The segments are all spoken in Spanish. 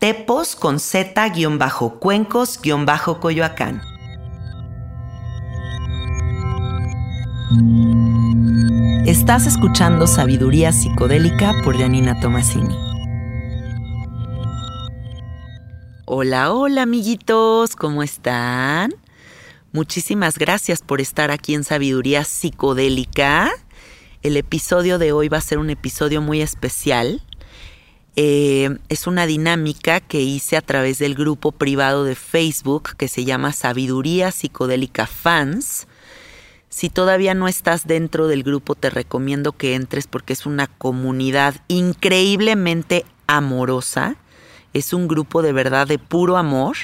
tepos con z-cuencos-coyoacán. Estás escuchando Sabiduría Psicodélica por Janina Tomasini. Hola, hola amiguitos, ¿cómo están? Muchísimas gracias por estar aquí en Sabiduría Psicodélica. El episodio de hoy va a ser un episodio muy especial eh, es una dinámica que hice a través del grupo privado de Facebook que se llama Sabiduría Psicodélica Fans. Si todavía no estás dentro del grupo, te recomiendo que entres porque es una comunidad increíblemente amorosa. Es un grupo de verdad de puro amor,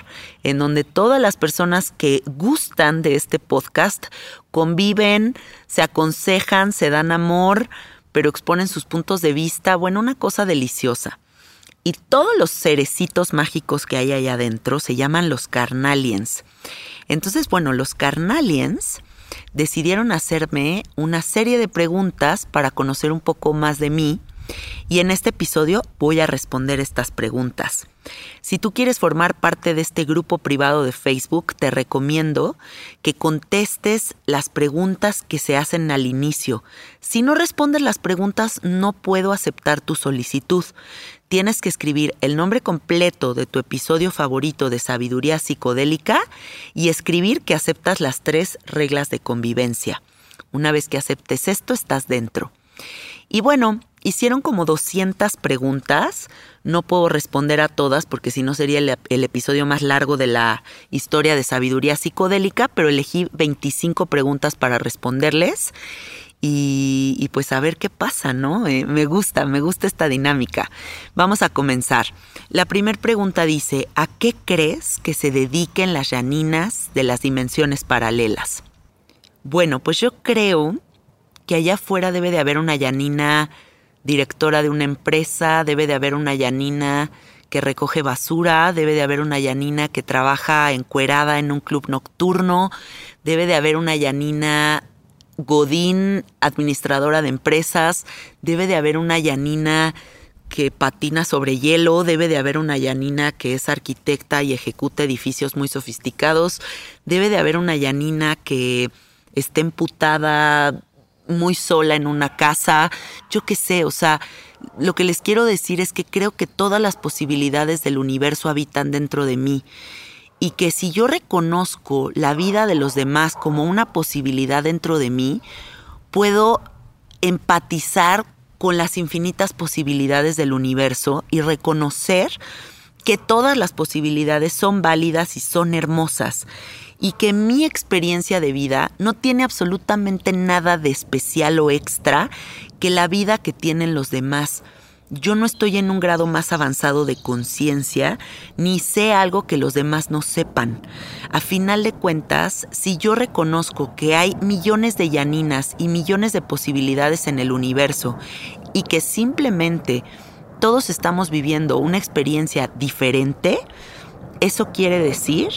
en donde todas las personas que gustan de este podcast conviven, se aconsejan, se dan amor, pero exponen sus puntos de vista. Bueno, una cosa deliciosa. Y todos los cerecitos mágicos que hay allá adentro se llaman los carnaliens. Entonces, bueno, los carnaliens decidieron hacerme una serie de preguntas para conocer un poco más de mí y en este episodio voy a responder estas preguntas. Si tú quieres formar parte de este grupo privado de Facebook, te recomiendo que contestes las preguntas que se hacen al inicio. Si no respondes las preguntas, no puedo aceptar tu solicitud. Tienes que escribir el nombre completo de tu episodio favorito de sabiduría psicodélica y escribir que aceptas las tres reglas de convivencia. Una vez que aceptes esto, estás dentro. Y bueno, hicieron como 200 preguntas. No puedo responder a todas porque si no sería el, episodio más largo de la historia de sabiduría psicodélica, pero elegí 25 preguntas para responderles. y, pues a ver qué pasa, ¿no? Eh, me gusta, me gusta esta dinámica. Vamos a comenzar. La primera pregunta dice, ¿a qué crees que se dediquen las Yaninas de las dimensiones paralelas? Bueno, pues yo creo que allá afuera debe de haber una Yanina directora de una empresa, debe de haber una Yanina que recoge basura, debe de haber una Yanina que trabaja encuerada en un club nocturno, debe de haber una Yanina Godín, administradora de empresas, debe de haber una Yanina que patina sobre hielo, debe de haber una Yanina que es arquitecta y ejecuta edificios muy sofisticados, debe de haber una Yanina que esté emputada muy sola en una casa, yo qué sé, o sea, lo que les quiero decir es que creo que todas las posibilidades del universo habitan dentro de mí. Y que si yo reconozco la vida de los demás como una posibilidad dentro de mí, puedo empatizar con las infinitas posibilidades del universo y reconocer que todas las posibilidades son válidas y son hermosas y que mi experiencia de vida no tiene absolutamente nada de especial o extra que la vida que tienen los demás yo no estoy en un grado más avanzado de conciencia, ni sé algo que los demás no sepan. A final de cuentas, si yo reconozco que hay millones de Yaninas y millones de posibilidades en el universo y que simplemente todos estamos viviendo una experiencia diferente, eso quiere decir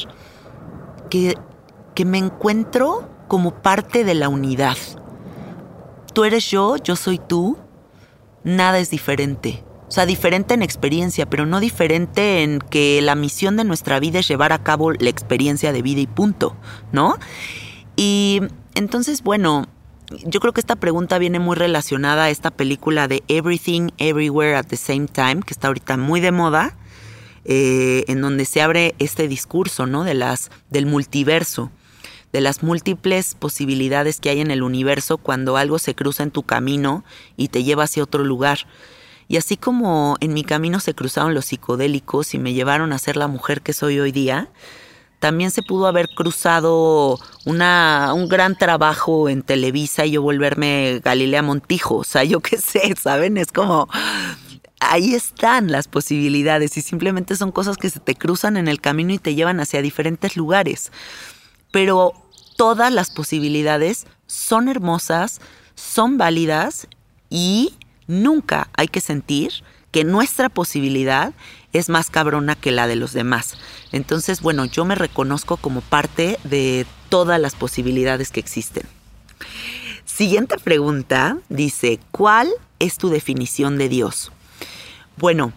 que, que me encuentro como parte de la unidad. Tú eres yo, yo soy tú, nada es diferente. O sea, diferente en experiencia, pero no diferente en que la misión de nuestra vida es llevar a cabo la experiencia de vida y punto, ¿no? Y entonces, bueno, yo creo que esta pregunta viene muy relacionada a esta película de Everything, Everywhere at the Same Time, que está ahorita muy de moda, eh, en donde se abre este discurso, ¿no? De las, del multiverso de las múltiples posibilidades que hay en el universo cuando algo se cruza en tu camino y te lleva hacia otro lugar. Y así como en mi camino se cruzaron los psicodélicos y me llevaron a ser la mujer que soy hoy día, también se pudo haber cruzado un gran trabajo en Televisa y yo volverme Galilea Montijo. O sea, yo qué sé, ¿saben? Es como, ahí están las posibilidades y simplemente son cosas que se te cruzan en el camino y te llevan hacia diferentes lugares pero todas las posibilidades son hermosas, son válidas y nunca hay que sentir que nuestra posibilidad es más cabrona que la de los demás. Entonces, bueno, yo me reconozco como parte de todas las posibilidades que existen. Siguiente pregunta dice, ¿cuál es tu definición de Dios? Bueno,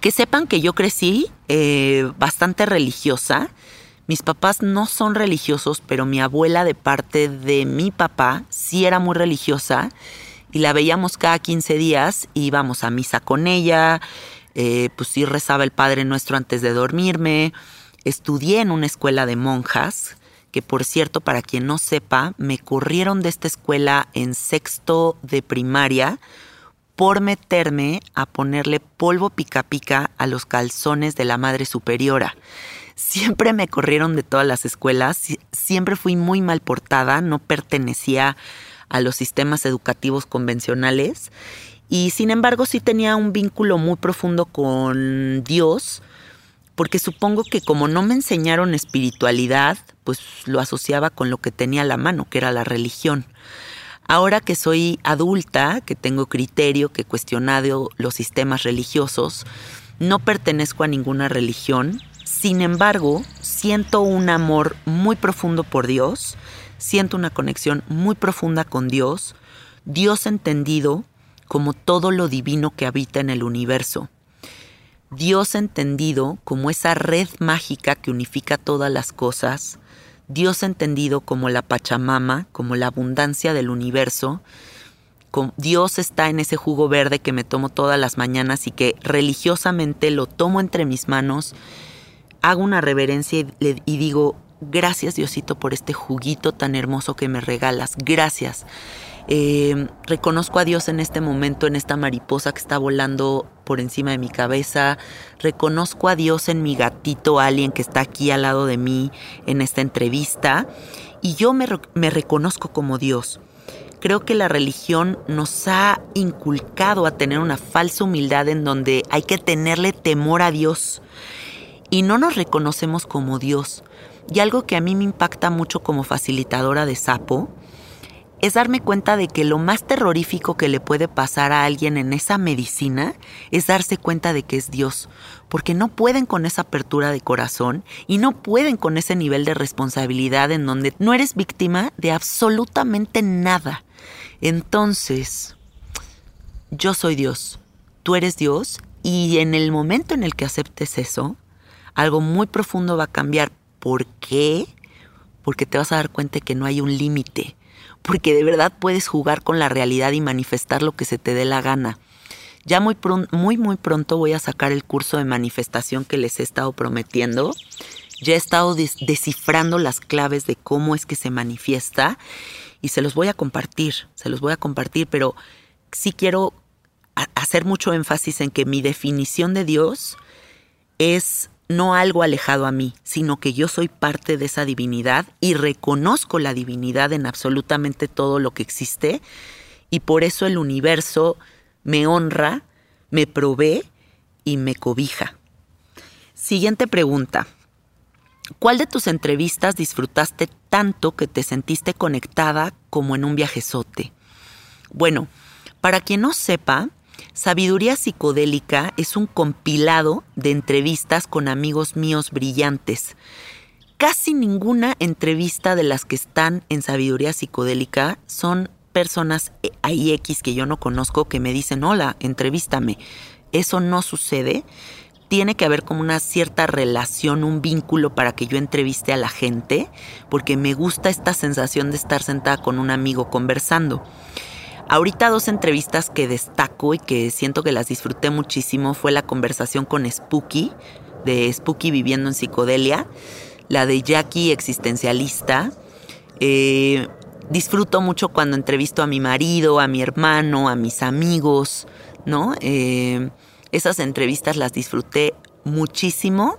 que sepan que yo crecí eh, bastante religiosa mis papás no son religiosos, pero mi abuela de parte de mi papá sí era muy religiosa y la veíamos cada 15 días íbamos a misa con ella, eh, pues sí rezaba el Padre Nuestro antes de dormirme. Estudié en una escuela de monjas, que por cierto, para quien no sepa, me corrieron de esta escuela en sexto de primaria por meterme a ponerle polvo pica pica a los calzones de la Madre Superiora. Siempre me corrieron de todas las escuelas, siempre fui muy mal portada, no pertenecía a los sistemas educativos convencionales y sin embargo sí tenía un vínculo muy profundo con Dios, porque supongo que como no me enseñaron espiritualidad, pues lo asociaba con lo que tenía a la mano, que era la religión. Ahora que soy adulta, que tengo criterio, que he cuestionado los sistemas religiosos, no pertenezco a ninguna religión, sin embargo, siento un amor muy profundo por Dios, siento una conexión muy profunda con Dios, Dios entendido como todo lo divino que habita en el universo. Dios entendido como esa red mágica que unifica todas las cosas, Dios entendido como la Pachamama, como la abundancia del universo. Dios está en ese jugo verde que me tomo todas las mañanas y que religiosamente lo tomo entre mis manos hago una reverencia y, digo, gracias Diosito por este juguito tan hermoso que me regalas, gracias. Eh, reconozco a Dios en este momento, en esta mariposa que está volando por encima de mi cabeza. Reconozco a Dios en mi gatito alguien que está aquí al lado de mí en esta entrevista. Y yo me, me reconozco como Dios. creo que la religión nos ha inculcado a tener una falsa humildad en donde hay que tenerle temor a Dios y no nos reconocemos como Dios. Y algo que a mí me impacta mucho como facilitadora de sapo es darme cuenta de que lo más terrorífico que le puede pasar a alguien en esa medicina es darse cuenta de que es Dios, porque no pueden con esa apertura de corazón y no pueden con ese nivel de responsabilidad en donde no eres víctima de absolutamente nada. Entonces, yo soy Dios, tú eres Dios y en el momento en el que aceptes eso, algo muy profundo va a cambiar. ¿Por qué? Porque te vas a dar cuenta que no hay un límite porque de verdad puedes jugar con la realidad y manifestar lo que se te dé la gana. Ya muy, muy, muy pronto voy a sacar el curso de manifestación que les he estado prometiendo. Ya he estado descifrando las claves de cómo es que se manifiesta y se los voy a compartir, se los voy a compartir, pero sí quiero hacer mucho énfasis en que mi definición de Dios es no algo alejado a mí, sino que yo soy parte de esa divinidad y reconozco la divinidad en absolutamente todo lo que existe y por eso el universo me honra, me provee y me cobija. Siguiente pregunta. ¿Cuál de tus entrevistas disfrutaste tanto que te sentiste conectada como en un viajezote? Bueno, para quien no sepa, Sabiduría Psicodélica es un compilado de entrevistas con amigos míos brillantes. Casi ninguna entrevista de las que están en Sabiduría Psicodélica son personas X que yo no conozco que me dicen, hola, entrevístame. Eso no sucede. Tiene que haber como una cierta relación, un vínculo para que yo entreviste a la gente, porque me gusta esta sensación de estar sentada con un amigo conversando. Ahorita dos entrevistas que destaco y que siento que las disfruté muchísimo fue la conversación con Spooky, de Spooky viviendo en psicodelia, la de Jackie existencialista. Eh, disfruto mucho cuando entrevisto a mi marido, a mi hermano, a mis amigos, ¿no? Eh, esas entrevistas las disfruté muchísimo.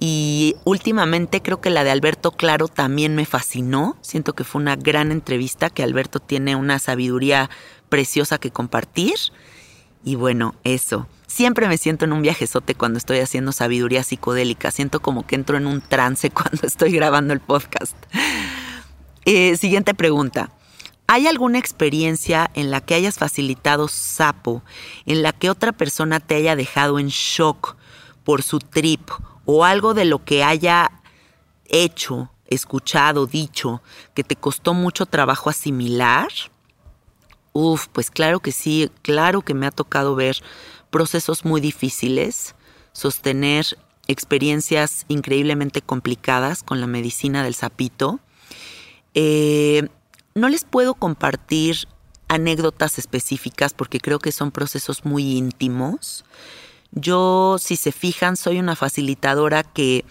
Y últimamente creo que la de Alberto Claro también me fascinó. Siento que fue una gran entrevista, que Alberto tiene una sabiduría preciosa que compartir. Y bueno, eso. Siempre me siento en un viajezote cuando estoy haciendo sabiduría psicodélica. Siento como que entro en un trance cuando estoy grabando el podcast. Eh, siguiente pregunta. ¿Hay alguna experiencia en la que hayas facilitado sapo, en la que otra persona te haya dejado en shock por su trip o algo de lo que haya hecho, escuchado, dicho, que te costó mucho trabajo asimilar? Uf, pues claro que sí, claro que me ha tocado ver procesos muy difíciles, sostener experiencias increíblemente complicadas con la medicina del sapito. Eh, no les puedo compartir anécdotas específicas porque creo que son procesos muy íntimos. Yo, si se fijan, soy una facilitadora que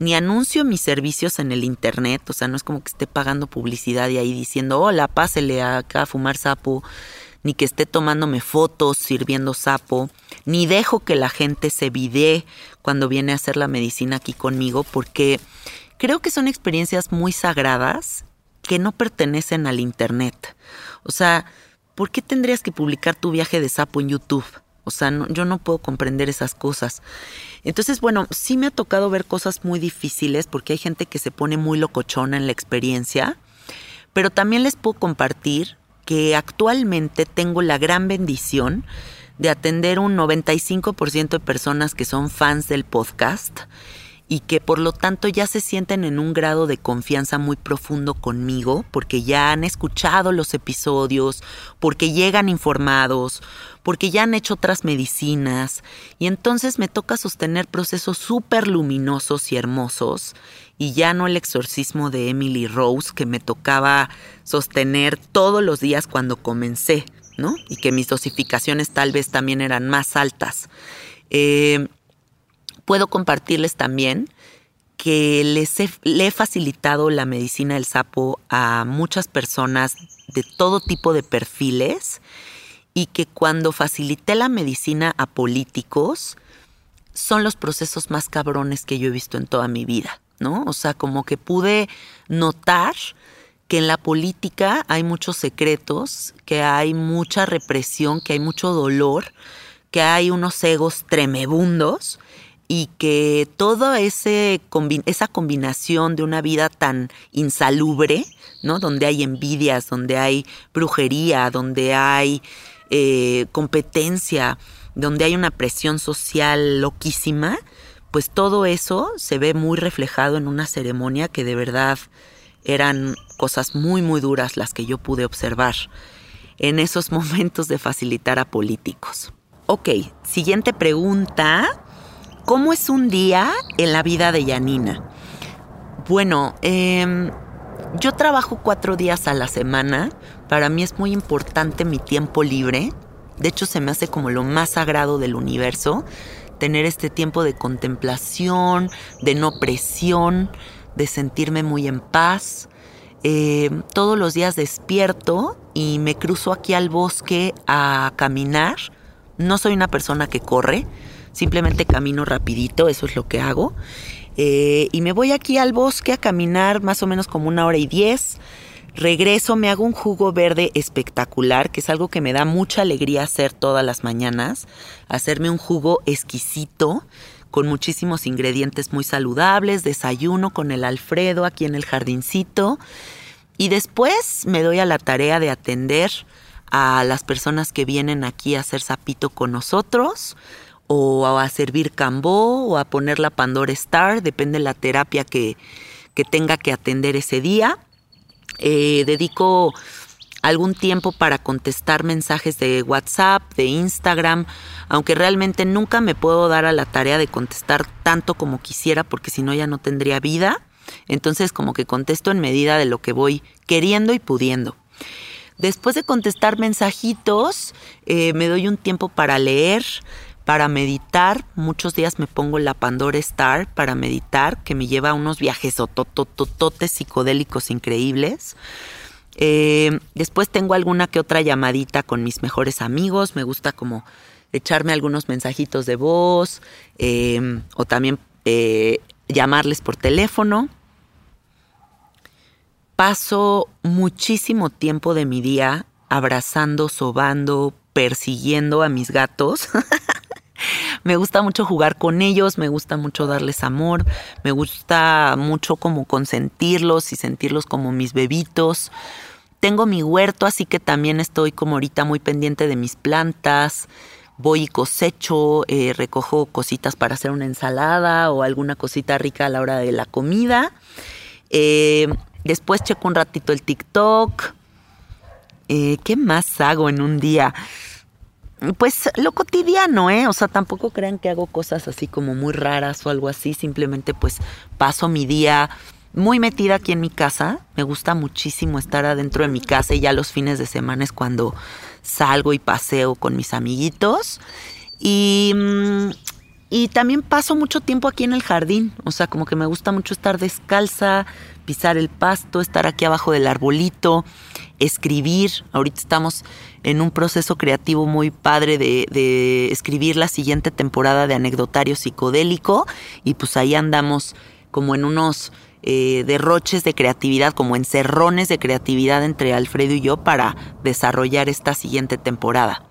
ni anuncio mis servicios en el internet, o sea, no es como que esté pagando publicidad y ahí diciendo, hola, pásele acá a fumar sapo, ni que esté tomándome fotos sirviendo sapo, ni dejo que la gente se videe cuando viene a hacer la medicina aquí conmigo, porque creo que son experiencias muy sagradas que no pertenecen al internet. O sea, ¿por qué tendrías que publicar tu viaje de sapo en YouTube? O sea, yo no puedo comprender esas cosas. Entonces, bueno, sí me ha tocado ver cosas muy difíciles porque hay gente que se pone muy locochona en la experiencia, pero también les puedo compartir que actualmente tengo la gran bendición de atender un 95% de personas que son fans del podcast y que por lo tanto ya se sienten en un grado de confianza muy profundo conmigo, porque ya han escuchado los episodios, porque llegan informados, porque ya han hecho otras medicinas, y entonces me toca sostener procesos súper luminosos y hermosos, y ya no el exorcismo de Emily Rose que me tocaba sostener todos los días cuando comencé, ¿no? Y que mis dosificaciones tal vez también eran más altas. Eh, puedo compartirles también que les he, le he facilitado la medicina del sapo a muchas personas de todo tipo de perfiles y que cuando facilité la medicina a políticos son los procesos más cabrones que yo he visto en toda mi vida, ¿no? O sea, como que pude notar que en la política hay muchos secretos, que hay mucha represión, que hay mucho dolor, que hay unos egos tremebundos y que toda ese, esa combinación de una vida tan insalubre, ¿no? Donde hay envidias, donde hay brujería, donde hay eh, competencia, donde hay una presión social loquísima, pues todo eso se ve muy reflejado en una ceremonia que de verdad eran cosas muy, muy duras las que yo pude observar en esos momentos de facilitar a políticos. Ok, siguiente pregunta. ¿Cómo es un día en la vida de Yanina? Bueno, em, yo trabajo cuatro días a la semana. Para mí es muy importante mi tiempo libre. De hecho, se me hace como lo más sagrado del universo. Tener este tiempo de contemplación, de no presión, de sentirme muy en paz. Em, todos los días despierto y me cruzo aquí al bosque a caminar. No soy una persona que corre, simplemente camino rapidito, eso es lo que hago. Eh, y me voy aquí al bosque a caminar más o menos como una hora y diez. Regreso, me hago un jugo verde espectacular, que es algo que me da mucha alegría hacer todas las mañanas. Hacerme un jugo exquisito, con muchísimos ingredientes muy saludables, desayuno con el Alfredo aquí en el jardincito. Y después me doy a la tarea de atender a las personas que vienen aquí a hacer sapito con nosotros o a servir cambó o a poner la Pandora Star, depende de la terapia que, tenga que atender ese día. Eh, dedico algún tiempo para contestar mensajes de WhatsApp, de Instagram, aunque realmente nunca me puedo dar a la tarea de contestar tanto como quisiera porque si no ya no tendría vida. Entonces como que contesto en medida de lo que voy queriendo y pudiendo. Después de contestar mensajitos, eh, me doy un tiempo para leer, para meditar, muchos días me pongo la Pandora Star para meditar, que me lleva a unos viajes tototototes psicodélicos increíbles. Eh, después tengo alguna que otra llamadita con mis mejores amigos. Me gusta como echarme algunos mensajitos de voz eh, o también eh, llamarles por teléfono. Paso muchísimo tiempo de mi día abrazando, sobando, persiguiendo a mis gatos. me gusta mucho jugar con ellos, me gusta mucho darles amor, me gusta mucho como consentirlos y sentirlos como mis bebitos. Tengo mi huerto, así que también estoy como ahorita muy pendiente de mis plantas. Voy y cosecho, eh, recojo cositas para hacer una ensalada o alguna cosita rica a la hora de la comida. Eh, después checo un ratito el TikTok. Eh, ¿Qué más hago en un día? Pues lo cotidiano, ¿eh? O sea, tampoco crean que hago cosas así como muy raras o algo así, simplemente pues paso mi día muy metida aquí en mi casa, me gusta muchísimo estar adentro de mi casa y ya los fines de semana es cuando salgo y paseo con mis amiguitos. Y, mm, y también paso mucho tiempo aquí en el jardín, o sea, como que me gusta mucho estar descalza, pisar el pasto, estar aquí abajo del arbolito, escribir. Ahorita estamos en un proceso creativo muy padre de, escribir la siguiente temporada de Anecdotario Psicodélico y pues ahí andamos como en unos eh, derroches de creatividad, como encerrones de creatividad entre Alfredo y yo para desarrollar esta siguiente temporada.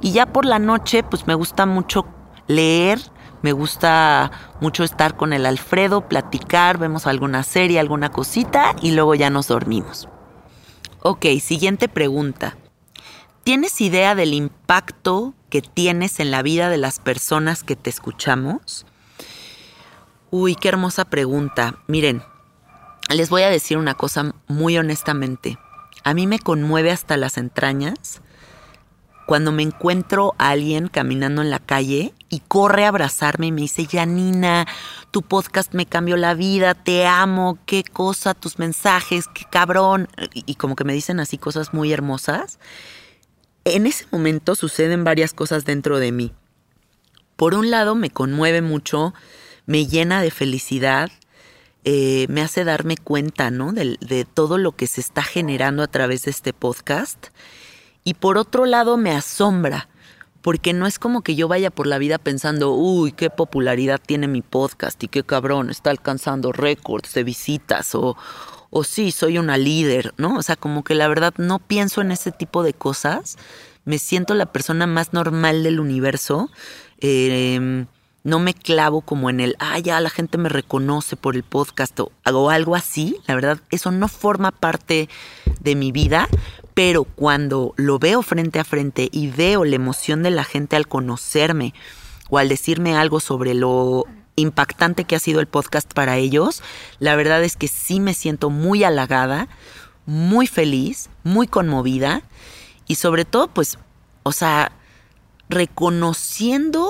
Y ya por la noche pues me gusta mucho leer, me gusta mucho estar con el Alfredo, platicar, vemos alguna serie, alguna cosita y luego ya nos dormimos. Ok, siguiente pregunta. ¿Tienes idea del impacto que tienes en la vida de las personas que te escuchamos? Uy, qué hermosa pregunta. Miren, les voy a decir una cosa muy honestamente. A mí me conmueve hasta las entrañas cuando me encuentro a alguien caminando en la calle y corre a abrazarme y me dice, Janina, tu podcast me cambió la vida, te amo, qué cosa, tus mensajes, qué cabrón. Y, como que me dicen así cosas muy hermosas. En ese momento suceden varias cosas dentro de mí. Por un lado, me conmueve mucho, me llena de felicidad, eh, me hace darme cuenta, ¿no? de todo lo que se está generando a través de este podcast y por otro lado me asombra, porque no es como que yo vaya por la vida pensando, uy, qué popularidad tiene mi podcast y qué cabrón, está alcanzando récords de visitas o, o sí, soy una líder, ¿no? O sea, como que la verdad no pienso en ese tipo de cosas, me siento la persona más normal del universo. Eh, no me clavo como en el, ah, ya la gente me reconoce por el podcast o, hago algo así. La verdad, eso no forma parte de mi vida, pero cuando lo veo frente a frente y veo la emoción de la gente al conocerme o al decirme algo sobre lo impactante que ha sido el podcast para ellos, la verdad es que sí me siento muy halagada, muy feliz, muy conmovida y sobre todo, pues, o sea, reconociendo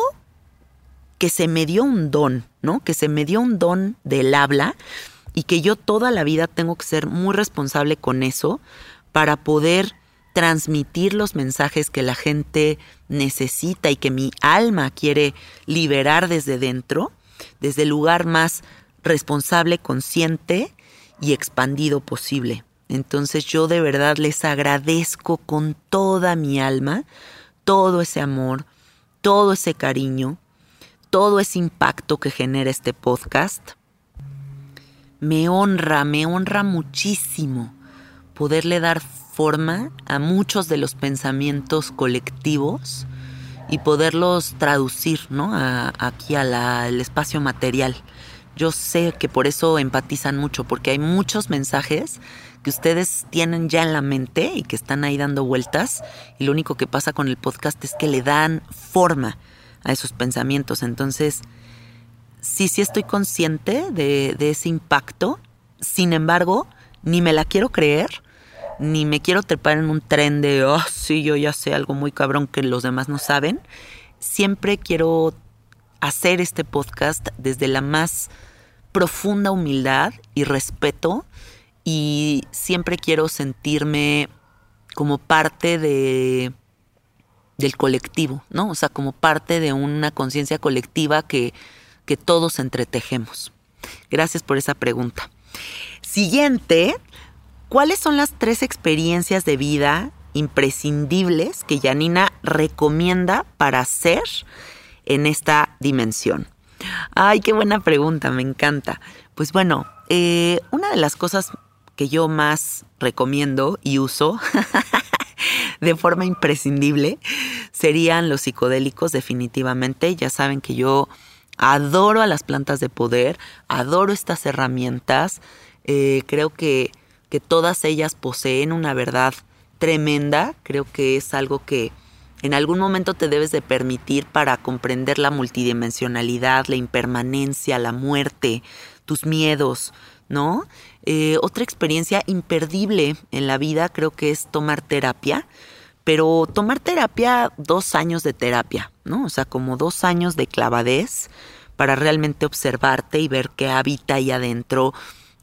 que se me dio un don, ¿no? Que se me dio un don del habla y que yo toda la vida tengo que ser muy responsable con eso para poder transmitir los mensajes que la gente necesita y que mi alma quiere liberar desde dentro, desde el lugar más responsable, consciente y expandido posible. Entonces yo de verdad les agradezco con toda mi alma todo ese amor, todo ese cariño, todo ese impacto que genera este podcast. Me honra, me honra muchísimo poderle dar forma a muchos de los pensamientos colectivos y poderlos traducir ¿no? aquí al espacio material. Yo sé que por eso empatizan mucho, porque hay muchos mensajes que ustedes tienen ya en la mente y que están ahí dando vueltas y lo único que pasa con el podcast es que le dan forma a esos pensamientos. Entonces, sí, sí estoy consciente de, ese impacto. Sin embargo, ni me la quiero creer, ni me quiero trepar en un tren de, oh, sí, yo ya sé algo muy cabrón que los demás no saben. Siempre quiero hacer este podcast desde la más profunda humildad y respeto y siempre quiero sentirme como parte de del colectivo, ¿no? O sea, como parte de una conciencia colectiva que, que todos entretejemos. Gracias por esa pregunta. Siguiente, ¿cuáles son las tres experiencias de vida imprescindibles que Janina recomienda para hacer en esta dimensión? Ay, qué buena pregunta, me encanta. Pues bueno, eh, una de las cosas que yo más recomiendo y uso de forma imprescindible serían los psicodélicos definitivamente. Ya saben que yo adoro a las plantas de poder, adoro estas herramientas. Eh, creo que, que todas ellas poseen una verdad tremenda. Creo que es algo que en algún momento te debes de permitir para comprender la multidimensionalidad, la impermanencia, la muerte, tus miedos, ¿no? Eh, otra experiencia imperdible en la vida creo que es tomar terapia, pero tomar terapia, dos años de terapia, ¿no? O sea, como dos años de clavadez para realmente observarte y ver qué habita ahí adentro,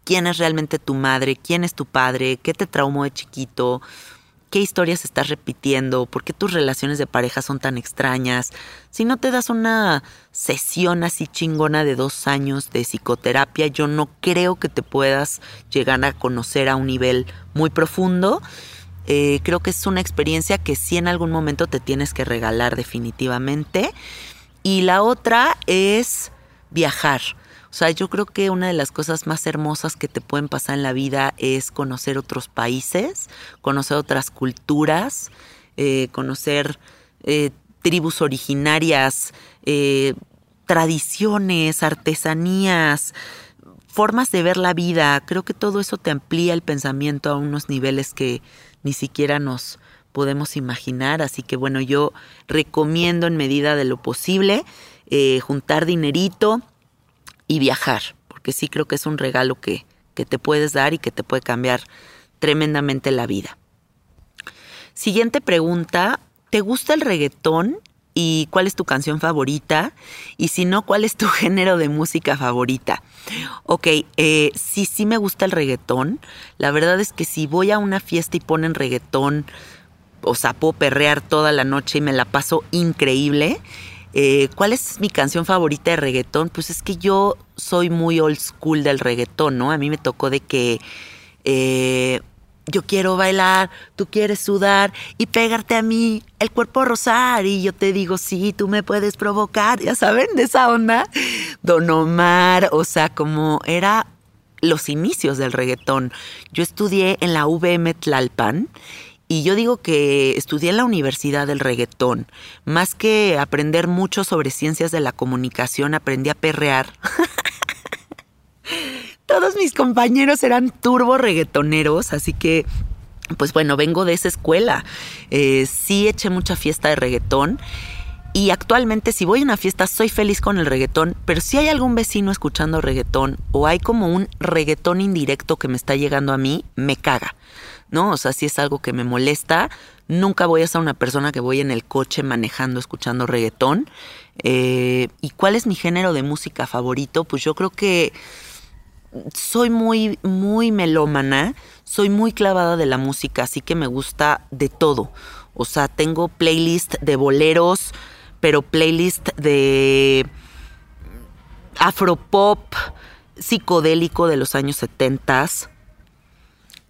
quién es realmente tu madre, quién es tu padre, qué te traumó de chiquito, qué historias estás repitiendo, por qué tus relaciones de pareja son tan extrañas. Si no te das una sesión así chingona de dos años de psicoterapia, yo no creo que te puedas llegar a conocer a un nivel muy profundo. Eh, creo que es una experiencia que sí en algún momento te tienes que regalar definitivamente. Y la otra es viajar. O sea, yo creo que una de las cosas más hermosas que te pueden pasar en la vida es conocer otros países, conocer otras culturas, eh, conocer eh, tribus originarias, eh, tradiciones, artesanías, formas de ver la vida. Creo que todo eso te amplía el pensamiento a unos niveles que ni siquiera nos podemos imaginar. Así que bueno, yo recomiendo en medida de lo posible juntar dinerito y viajar, porque sí creo que es un regalo que, que te puedes dar y que te puede cambiar tremendamente la vida. Siguiente pregunta, ¿te gusta el reggaetón? ¿Y cuál es tu canción favorita? Y si no, ¿cuál es tu género de música favorita? Ok, eh, sí, sí me gusta el reggaetón. La verdad es que si voy a una fiesta y ponen reggaetón, o sea, puedo perrear toda la noche y me la paso increíble. Eh, ¿Cuál es mi canción favorita de reggaetón? Pues es que yo soy muy old school del reggaetón, ¿no? A mí me tocó de que eh, yo quiero bailar, tú quieres sudar y pegarte a mí, el cuerpo rosar. Y yo te digo, sí, tú me puedes provocar, ya saben, de esa onda. Don Omar, o sea, como era los inicios del reggaetón. Yo estudié en la VM Tlalpan y yo digo que estudié en la Universidad del Reggaetón. Más que aprender mucho sobre ciencias de la comunicación, aprendí a perrear. Todos mis compañeros eran turbo reggaetoneros, así que, pues bueno, vengo de esa escuela. Eh, sí eché mucha fiesta de reggaetón. Y actualmente si voy a una fiesta soy feliz con el reggaetón, pero si hay algún vecino escuchando reggaetón o hay como un reggaetón indirecto que me está llegando a mí, me caga. ¿No? O sea, si es algo que me molesta, nunca voy a ser una persona que voy en el coche manejando, escuchando reggaetón. Eh, ¿Y cuál es mi género de música favorito? Pues yo creo que soy muy, muy melómana, soy muy clavada de la música, así que me gusta de todo. O sea, tengo playlist de boleros, pero playlist de afropop psicodélico de los años 70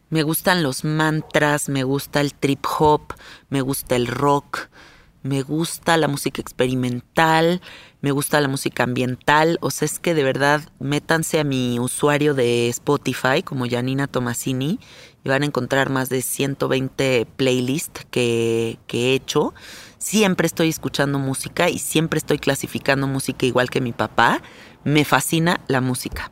me gustan los mantras, me gusta el trip hop, me gusta el rock, me gusta la música experimental, me gusta la música ambiental. O sea, es que de verdad métanse a mi usuario de Spotify como Janina Tomasini y van a encontrar más de 120 playlists que, que he hecho. Siempre estoy escuchando música y siempre estoy clasificando música igual que mi papá. Me fascina la música.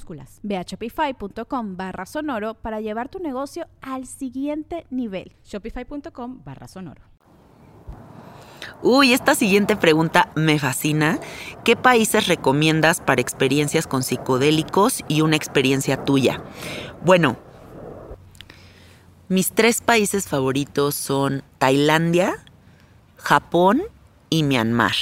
Ve a shopify.com barra sonoro para llevar tu negocio al siguiente nivel. Shopify.com barra sonoro. Uy, esta siguiente pregunta me fascina. ¿Qué países recomiendas para experiencias con psicodélicos y una experiencia tuya? Bueno, mis tres países favoritos son Tailandia, Japón y Myanmar.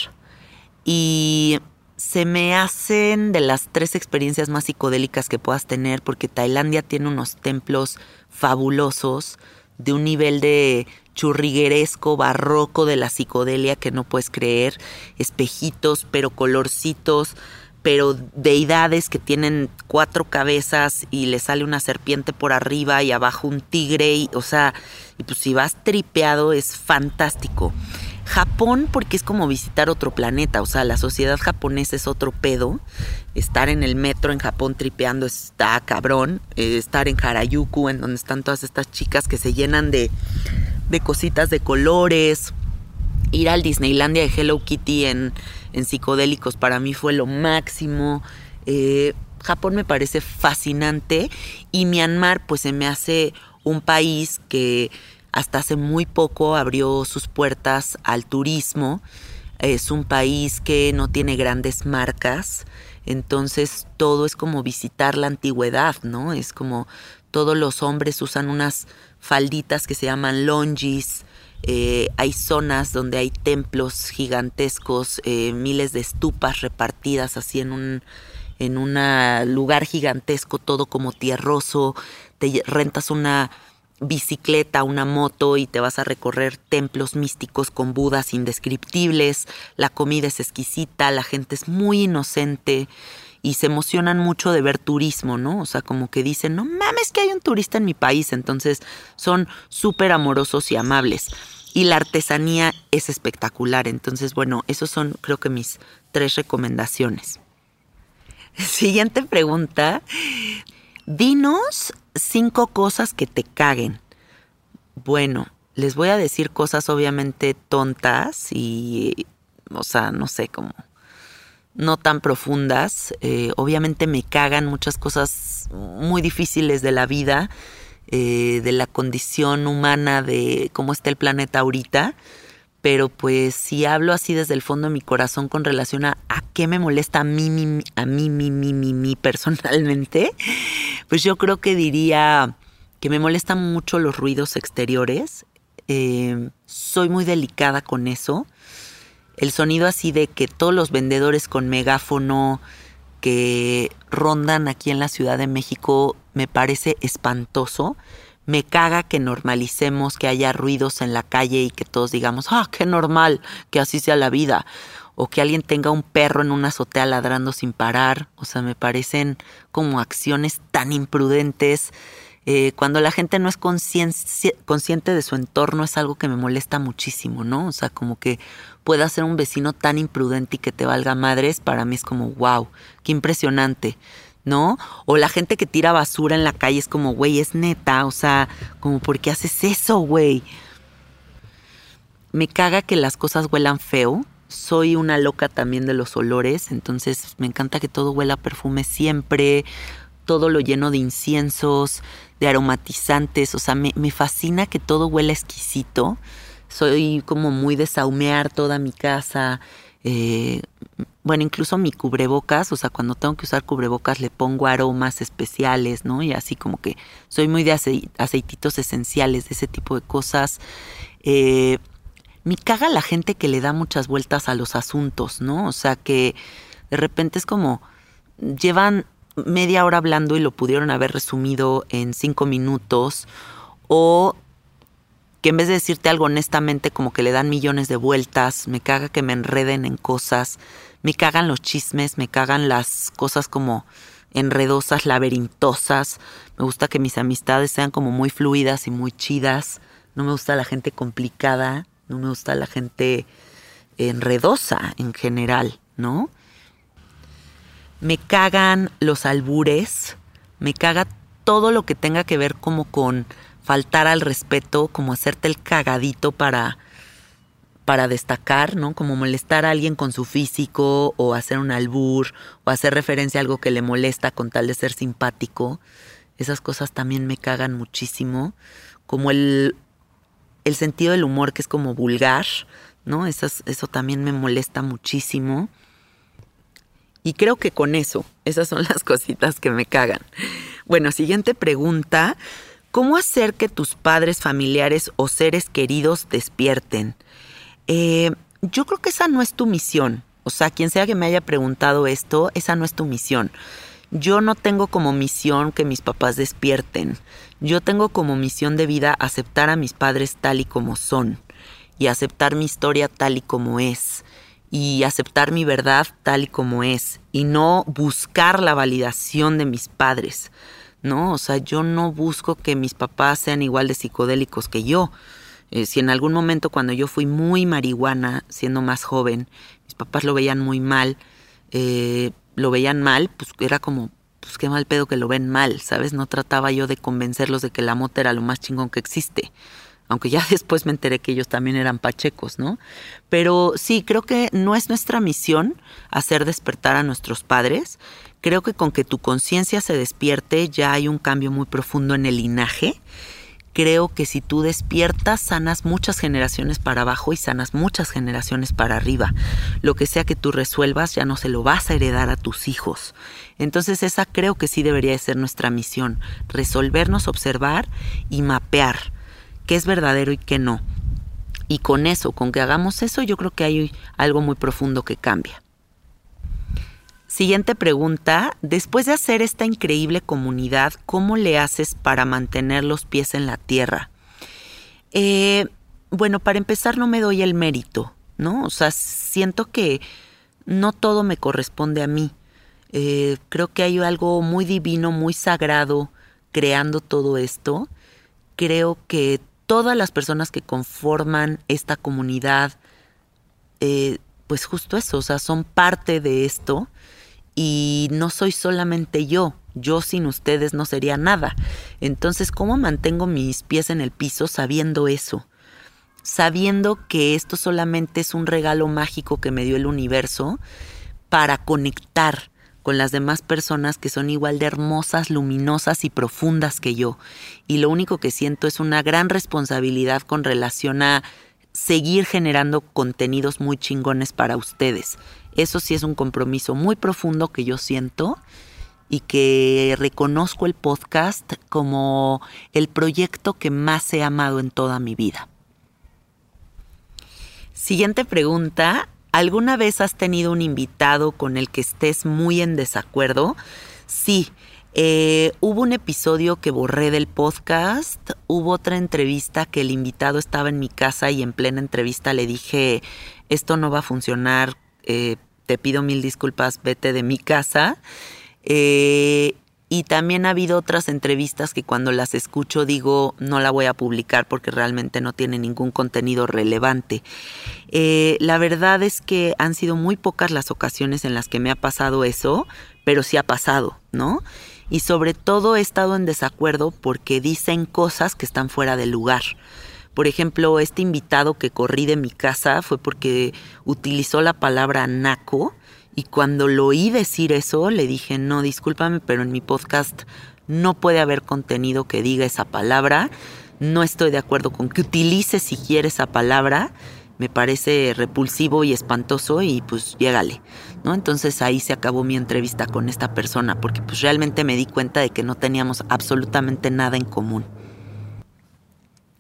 Y se me hacen de las tres experiencias más psicodélicas que puedas tener porque Tailandia tiene unos templos fabulosos de un nivel de churrigueresco, barroco de la psicodelia que no puedes creer, espejitos, pero colorcitos, pero deidades que tienen cuatro cabezas y le sale una serpiente por arriba y abajo un tigre, y, o sea, y pues si vas tripeado es fantástico. Japón porque es como visitar otro planeta, o sea, la sociedad japonesa es otro pedo. Estar en el metro en Japón tripeando está cabrón. Eh, estar en Harajuku, en donde están todas estas chicas que se llenan de, de cositas de colores. Ir al Disneylandia de Hello Kitty en, en psicodélicos para mí fue lo máximo. Eh, Japón me parece fascinante y Myanmar pues se me hace un país que hasta hace muy poco abrió sus puertas al turismo. Es un país que no tiene grandes marcas, entonces todo es como visitar la antigüedad, ¿no? Es como todos los hombres usan unas falditas que se llaman longis, eh, hay zonas donde hay templos gigantescos, eh, miles de estupas repartidas así en un en un lugar gigantesco, todo como tierroso, te rentas una bicicleta, una moto y te vas a recorrer templos místicos con budas indescriptibles, la comida es exquisita, la gente es muy inocente y se emocionan mucho de ver turismo, ¿no? O sea, como que dicen, no mames que hay un turista en mi país, entonces son súper amorosos y amables. Y la artesanía es espectacular, entonces bueno, esos son creo que mis tres recomendaciones. Siguiente pregunta. Dinos cinco cosas que te caguen. Bueno, les voy a decir cosas obviamente tontas y, o sea, no sé, como no tan profundas. Eh, obviamente me cagan muchas cosas muy difíciles de la vida, eh, de la condición humana, de cómo está el planeta ahorita. Pero pues si hablo así desde el fondo de mi corazón con relación a, a qué me molesta a mí, a mí, mi, mi, mi, mi personalmente, pues yo creo que diría que me molestan mucho los ruidos exteriores. Eh, soy muy delicada con eso. El sonido así de que todos los vendedores con megáfono que rondan aquí en la Ciudad de México me parece espantoso me caga que normalicemos que haya ruidos en la calle y que todos digamos, ah, qué normal que así sea la vida. O que alguien tenga un perro en una azotea ladrando sin parar. O sea, me parecen como acciones tan imprudentes. Eh, cuando la gente no es consciente de su entorno es algo que me molesta muchísimo, ¿no? O sea, como que pueda ser un vecino tan imprudente y que te valga madres, para mí es como, wow, qué impresionante. ¿No? O la gente que tira basura en la calle es como, güey, es neta, o sea, como, ¿por qué haces eso, güey? Me caga que las cosas huelan feo. Soy una loca también de los olores, entonces me encanta que todo huela perfume siempre, todo lo lleno de inciensos, de aromatizantes, o sea, me, me fascina que todo huela exquisito. Soy como muy de saumear toda mi casa, eh, bueno, incluso mi cubrebocas, o sea, cuando tengo que usar cubrebocas le pongo aromas especiales, ¿no? Y así como que soy muy de aceititos esenciales, de ese tipo de cosas. Eh, me caga la gente que le da muchas vueltas a los asuntos, ¿no? O sea, que de repente es como, llevan media hora hablando y lo pudieron haber resumido en cinco minutos, o que en vez de decirte algo honestamente como que le dan millones de vueltas, me caga que me enreden en cosas, me cagan los chismes, me cagan las cosas como enredosas, laberintosas, me gusta que mis amistades sean como muy fluidas y muy chidas, no me gusta la gente complicada, no me gusta la gente enredosa en general, ¿no? Me cagan los albures, me caga todo lo que tenga que ver como con faltar al respeto, como hacerte el cagadito para, para destacar, ¿no? Como molestar a alguien con su físico o hacer un albur o hacer referencia a algo que le molesta con tal de ser simpático. Esas cosas también me cagan muchísimo. Como el, el sentido del humor que es como vulgar, ¿no? Eso también me molesta muchísimo. Y creo que con eso, esas son las cositas que me cagan. Bueno, siguiente pregunta. ¿Cómo hacer que tus padres, familiares o seres queridos despierten? Eh, yo creo que esa no es tu misión. O sea, quien sea que me haya preguntado esto, esa no es tu misión. Yo no tengo como misión que mis papás despierten. Yo tengo como misión de vida aceptar a mis padres tal y como son y aceptar mi historia tal y como es y aceptar mi verdad tal y como es y no buscar la validación de mis padres. ¿No? O sea, yo no busco que mis papás sean igual de psicodélicos que yo. Eh, si en algún momento cuando yo fui muy marihuana, siendo más joven, mis papás lo veían muy mal, eh, lo veían mal, pues era como, pues qué mal pedo que lo ven mal, ¿sabes? No trataba yo de convencerlos de que la mota era lo más chingón que existe. Aunque ya después me enteré que ellos también eran pachecos, ¿no? Pero sí, creo que no es nuestra misión hacer despertar a nuestros padres. Creo que con que tu conciencia se despierte ya hay un cambio muy profundo en el linaje. Creo que si tú despiertas, sanas muchas generaciones para abajo y sanas muchas generaciones para arriba. Lo que sea que tú resuelvas ya no se lo vas a heredar a tus hijos. Entonces esa creo que sí debería de ser nuestra misión, resolvernos, observar y mapear qué es verdadero y qué no. Y con eso, con que hagamos eso, yo creo que hay algo muy profundo que cambia. Siguiente pregunta, después de hacer esta increíble comunidad, ¿cómo le haces para mantener los pies en la tierra? Eh, bueno, para empezar no me doy el mérito, ¿no? O sea, siento que no todo me corresponde a mí. Eh, creo que hay algo muy divino, muy sagrado creando todo esto. Creo que todas las personas que conforman esta comunidad, eh, pues justo eso, o sea, son parte de esto y no soy solamente yo. Yo sin ustedes no sería nada. Entonces, ¿cómo mantengo mis pies en el piso sabiendo eso? Sabiendo que esto solamente es un regalo mágico que me dio el universo para conectar con las demás personas que son igual de hermosas, luminosas y profundas que yo. Y lo único que siento es una gran responsabilidad con relación a seguir generando contenidos muy chingones para ustedes. Eso sí es un compromiso muy profundo que yo siento y que reconozco el podcast como el proyecto que más he amado en toda mi vida. Siguiente pregunta. ¿Alguna vez has tenido un invitado con el que estés muy en desacuerdo? Sí. Eh, hubo un episodio que borré del podcast, hubo otra entrevista que el invitado estaba en mi casa y en plena entrevista le dije, esto no va a funcionar, eh, te pido mil disculpas, vete de mi casa. Eh, y también ha habido otras entrevistas que cuando las escucho digo no la voy a publicar porque realmente no tiene ningún contenido relevante. Eh, la verdad es que han sido muy pocas las ocasiones en las que me ha pasado eso, pero sí ha pasado, ¿no? Y sobre todo he estado en desacuerdo porque dicen cosas que están fuera de lugar. Por ejemplo, este invitado que corrí de mi casa fue porque utilizó la palabra naco y cuando lo oí decir eso, le dije, no, discúlpame, pero en mi podcast no puede haber contenido que diga esa palabra. No estoy de acuerdo con que utilice siquiera esa palabra. Me parece repulsivo y espantoso y pues llégale. ¿no? Entonces ahí se acabó mi entrevista con esta persona porque pues realmente me di cuenta de que no teníamos absolutamente nada en común.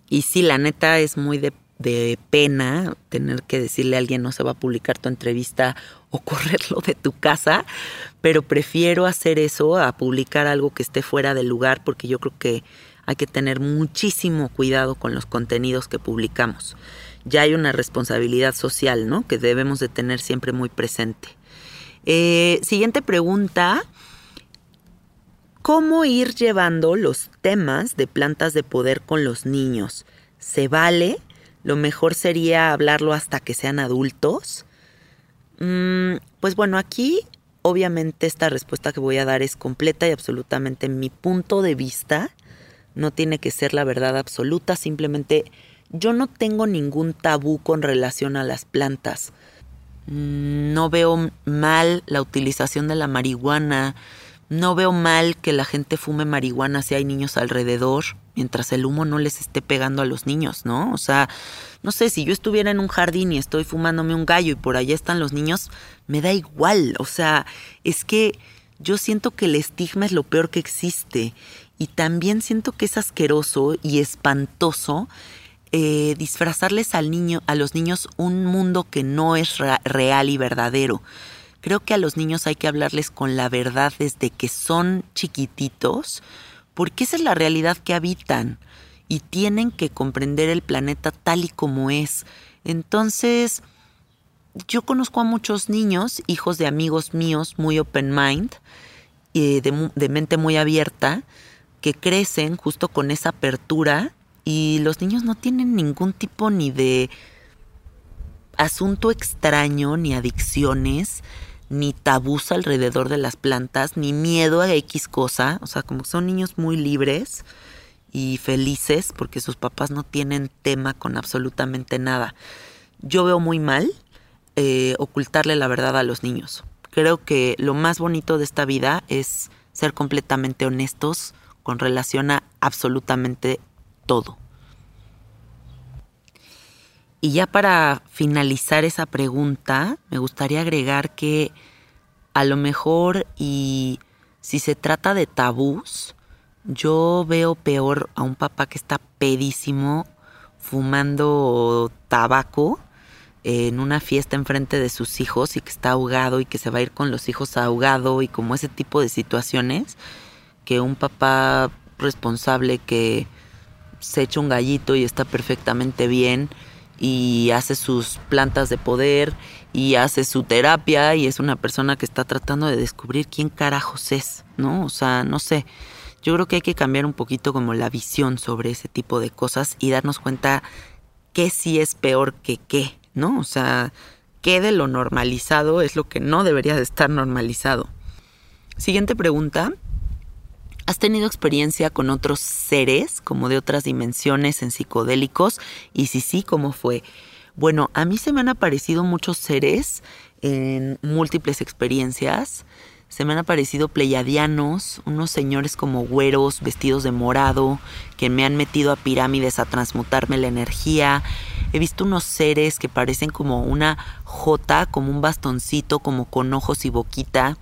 Y sí, la neta es muy de de pena tener que decirle a alguien no se va a publicar tu entrevista o correrlo de tu casa, pero prefiero hacer eso a publicar algo que esté fuera del lugar porque yo creo que hay que tener muchísimo cuidado con los contenidos que publicamos. Ya hay una responsabilidad social, ¿no? Que debemos de tener siempre muy presente. Eh, siguiente pregunta. ¿Cómo ir llevando los temas de plantas de poder con los niños? ¿Se vale? Lo mejor sería hablarlo hasta que sean adultos. Mm, pues bueno, aquí obviamente esta respuesta que voy a dar es completa y absolutamente mi punto de vista. No tiene que ser la verdad absoluta, simplemente yo no tengo ningún tabú con relación a las plantas. Mm, no veo mal la utilización de la marihuana, no veo mal que la gente fume marihuana si hay niños alrededor, mientras el humo no les esté pegando a los niños, ¿no? O sea, no sé, si yo estuviera en un jardín y estoy fumándome un gallo y por allá están los niños, me da igual. O sea, es que yo siento que el estigma es lo peor que existe. Y también siento que es asqueroso y espantoso eh, disfrazarles al niño, a los niños un mundo que no es real y verdadero. Creo que a los niños hay que hablarles con la verdad desde que son chiquititos, porque esa es la realidad que habitan y tienen que comprender el planeta tal y como es. Entonces, yo conozco a muchos niños, hijos de amigos míos, muy open mind, y de, de mente muy abierta, que crecen justo con esa apertura y los niños no tienen ningún tipo ni de asunto extraño, ni adicciones, ni tabús alrededor de las plantas, ni miedo a X cosa, o sea, como son niños muy libres y felices porque sus papás no tienen tema con absolutamente nada. Yo veo muy mal eh, ocultarle la verdad a los niños. Creo que lo más bonito de esta vida es ser completamente honestos con relación a absolutamente todo. Y ya para finalizar esa pregunta, me gustaría agregar que a lo mejor y si se trata de tabús, yo veo peor a un papá que está pedísimo fumando tabaco en una fiesta enfrente de sus hijos y que está ahogado y que se va a ir con los hijos ahogado y como ese tipo de situaciones que un papá responsable que se echa un gallito y está perfectamente bien y hace sus plantas de poder y hace su terapia y es una persona que está tratando de descubrir quién carajos es, ¿no? O sea, no sé. Yo creo que hay que cambiar un poquito como la visión sobre ese tipo de cosas y darnos cuenta qué sí es peor que qué, ¿no? O sea, qué de lo normalizado es lo que no debería de estar normalizado. Siguiente pregunta. ¿Has tenido experiencia con otros seres, como de otras dimensiones en psicodélicos? Y si sí, ¿cómo fue? Bueno, a mí se me han aparecido muchos seres en múltiples experiencias, se me han aparecido pleiadianos, unos señores como güeros vestidos de morado, que me han metido a pirámides a transmutarme la energía. He visto unos seres que parecen como una jota, como un bastoncito, como con ojos y boquita.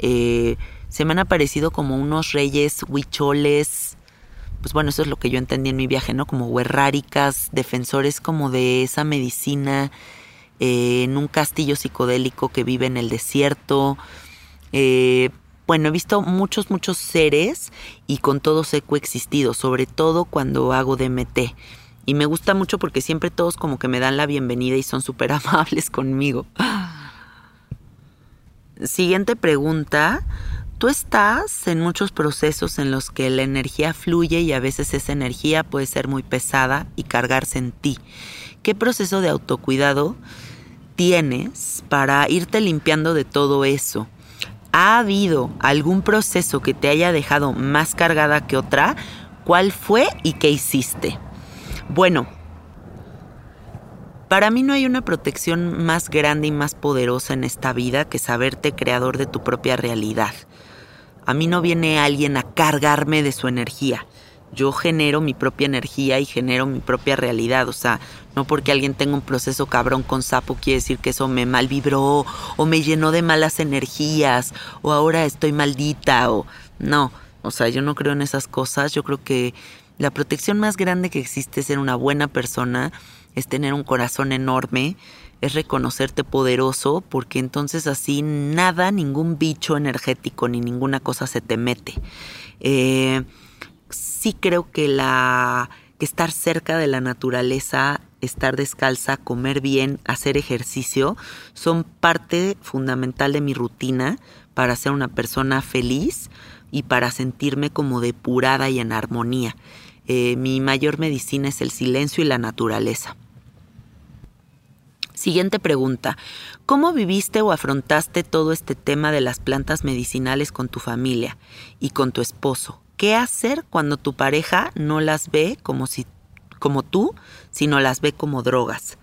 Eh, se me han aparecido como unos reyes huicholes. Pues bueno, eso es lo que yo entendí en mi viaje, ¿no? Como huerráricas, defensores como de esa medicina eh, en un castillo psicodélico que vive en el desierto. Eh, bueno, he visto muchos, muchos seres y con todos he coexistido, sobre todo cuando hago DMT. Y me gusta mucho porque siempre todos como que me dan la bienvenida y son súper amables conmigo. Siguiente pregunta. Tú estás en muchos procesos en los que la energía fluye y a veces esa energía puede ser muy pesada y cargarse en ti. ¿Qué proceso de autocuidado tienes para irte limpiando de todo eso? ¿Ha habido algún proceso que te haya dejado más cargada que otra? ¿Cuál fue y qué hiciste? Bueno, para mí no hay una protección más grande y más poderosa en esta vida que saberte creador de tu propia realidad. A mí no viene alguien a cargarme de su energía. Yo genero mi propia energía y genero mi propia realidad. O sea, no porque alguien tenga un proceso cabrón con sapo quiere decir que eso me malvibró o me llenó de malas energías o ahora estoy maldita o no. O sea, yo no creo en esas cosas. Yo creo que la protección más grande que existe es ser una buena persona, es tener un corazón enorme, es reconocerte poderoso, porque entonces así nada, ningún bicho energético ni ninguna cosa se te mete. Eh, sí creo que la que estar cerca de la naturaleza estar descalza, comer bien, hacer ejercicio, son parte fundamental de mi rutina para ser una persona feliz y para sentirme como depurada y en armonía. Eh, mi mayor medicina es el silencio y la naturaleza. Siguiente pregunta. ¿Cómo viviste o afrontaste todo este tema de las plantas medicinales con tu familia y con tu esposo? ¿Qué hacer cuando tu pareja no las ve como si como tú, sino las ve como drogas.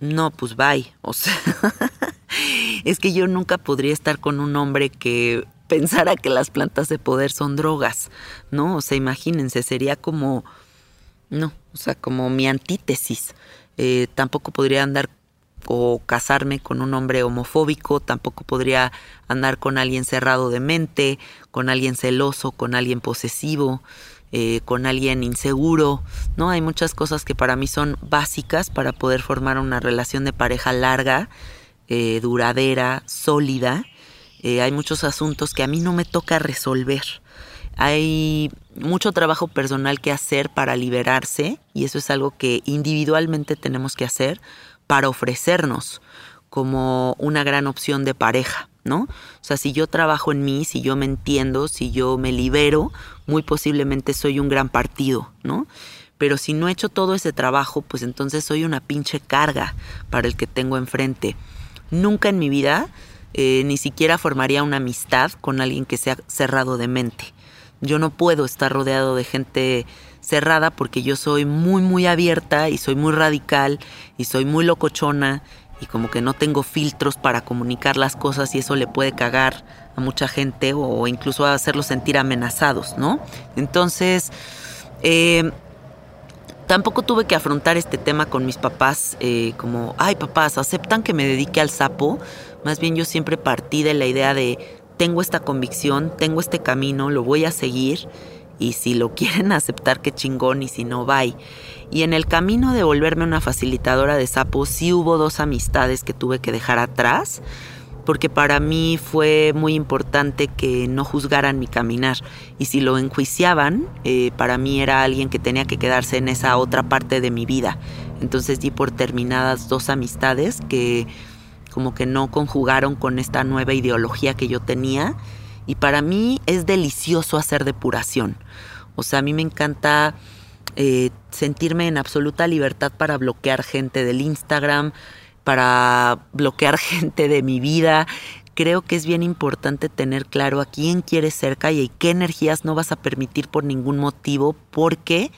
No, pues bye. Es que yo nunca podría estar con un hombre que pensara que las plantas de poder son drogas, ¿no? O sea, imagínense, sería como, no, o sea, como mi antítesis. Eh, tampoco podría andar o casarme con un hombre homofóbico, tampoco podría andar con alguien cerrado de mente, con alguien celoso, con alguien posesivo. Eh, con alguien inseguro, ¿no? Hay muchas cosas que para mí son básicas para poder formar una relación de pareja larga, eh, duradera, sólida. Eh, hay muchos asuntos que a mí no me toca resolver. Hay mucho trabajo personal que hacer para liberarse y eso es algo que individualmente tenemos que hacer para ofrecernos como una gran opción de pareja. ¿no? O sea, si yo trabajo en mí, si yo me entiendo, si yo me libero, muy posiblemente soy un gran partido, ¿no? Pero si no he hecho todo ese trabajo, pues entonces soy una pinche carga para el que tengo enfrente. Nunca en mi vida eh, ni siquiera formaría una amistad con alguien que sea cerrado de mente. Yo no puedo estar rodeado de gente cerrada porque yo soy muy, muy abierta y soy muy radical y soy muy locochona y como que no tengo filtros para comunicar las cosas y eso le puede cagar a mucha gente o incluso hacerlos sentir amenazados, ¿no? Entonces, eh, tampoco tuve que afrontar este tema con mis papás eh, como, ay papás, aceptan que me dedique al sapo. Más bien yo siempre partí de la idea de, tengo esta convicción, tengo este camino, lo voy a seguir y si lo quieren aceptar, qué chingón y si no, bye. Y en el camino de volverme una facilitadora de sapos, sí hubo dos amistades que tuve que dejar atrás, porque para mí fue muy importante que no juzgaran mi caminar. Y si lo enjuiciaban, eh, para mí era alguien que tenía que quedarse en esa otra parte de mi vida. Entonces di por terminadas dos amistades que como que no conjugaron con esta nueva ideología que yo tenía. Y para mí es delicioso hacer depuración. O sea, a mí me encanta eh, sentirme en absoluta libertad para bloquear gente del Instagram, para bloquear gente de mi vida. Creo que es bien importante tener claro a quién quieres cerca y qué energías no vas a permitir por ningún motivo, porque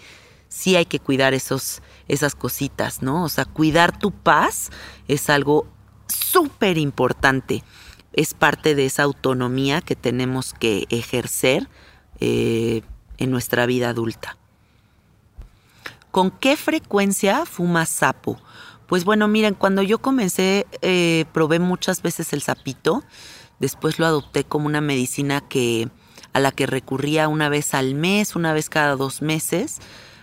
sí hay que cuidar esos, esas cositas, ¿no? O sea, cuidar tu paz es algo súper importante. Es parte de esa autonomía que tenemos que ejercer eh, en nuestra vida adulta. ¿Con qué frecuencia fuma sapo? Pues bueno, miren, cuando yo comencé eh, probé muchas veces el sapito, después lo adopté como una medicina que a la que recurría una vez al mes, una vez cada dos meses.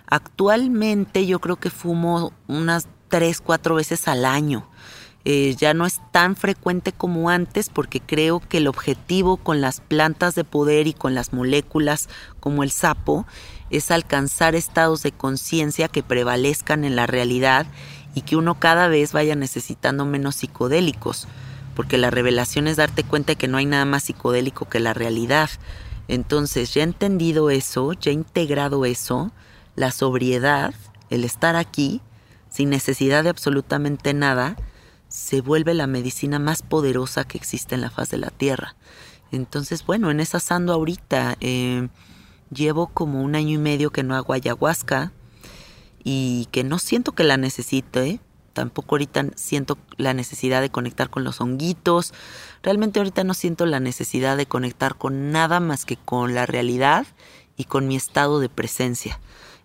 Actualmente yo creo que fumo unas tres, cuatro veces al año. Eh, ya no es tan frecuente como antes porque creo que el objetivo con las plantas de poder y con las moléculas como el sapo es alcanzar estados de conciencia que prevalezcan en la realidad y que uno cada vez vaya necesitando menos psicodélicos, porque la revelación es darte cuenta de que no hay nada más psicodélico que la realidad. Entonces, ya he entendido eso, ya he integrado eso, la sobriedad, el estar aquí, sin necesidad de absolutamente nada, se vuelve la medicina más poderosa que existe en la faz de la Tierra. Entonces, bueno, en esa ando ahorita. Eh, llevo como un año y medio que no hago ayahuasca y que no siento que la necesite. Tampoco ahorita siento la necesidad de conectar con los honguitos. Realmente ahorita no siento la necesidad de conectar con nada más que con la realidad y con mi estado de presencia.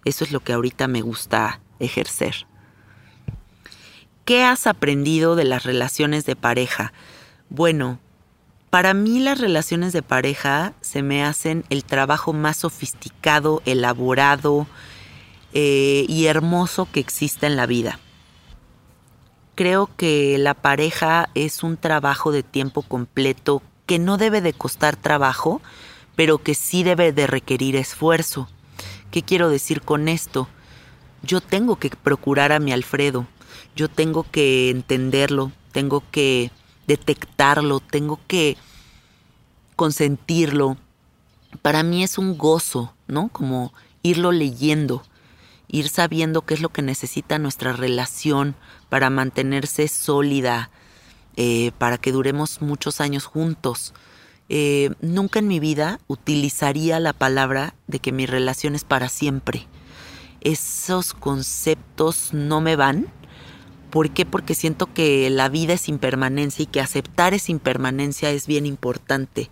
Eso es lo que ahorita me gusta ejercer. ¿Qué has aprendido de las relaciones de pareja? Bueno, para mí las relaciones de pareja se me hacen el trabajo más sofisticado, elaborado eh, y hermoso que existe en la vida. Creo que la pareja es un trabajo de tiempo completo que no debe de costar trabajo, pero que sí debe de requerir esfuerzo. ¿Qué quiero decir con esto? Yo tengo que procurar a mi Alfredo, yo tengo que entenderlo, tengo que detectarlo, tengo que consentirlo. Para mí es un gozo, ¿no? Como irlo leyendo, ir sabiendo qué es lo que necesita nuestra relación para mantenerse sólida, eh, para que duremos muchos años juntos. Eh, nunca en mi vida utilizaría la palabra de que mi relación es para siempre. Esos conceptos no me van ¿Por qué? Porque siento que la vida es impermanencia y que aceptar esa impermanencia es bien importante.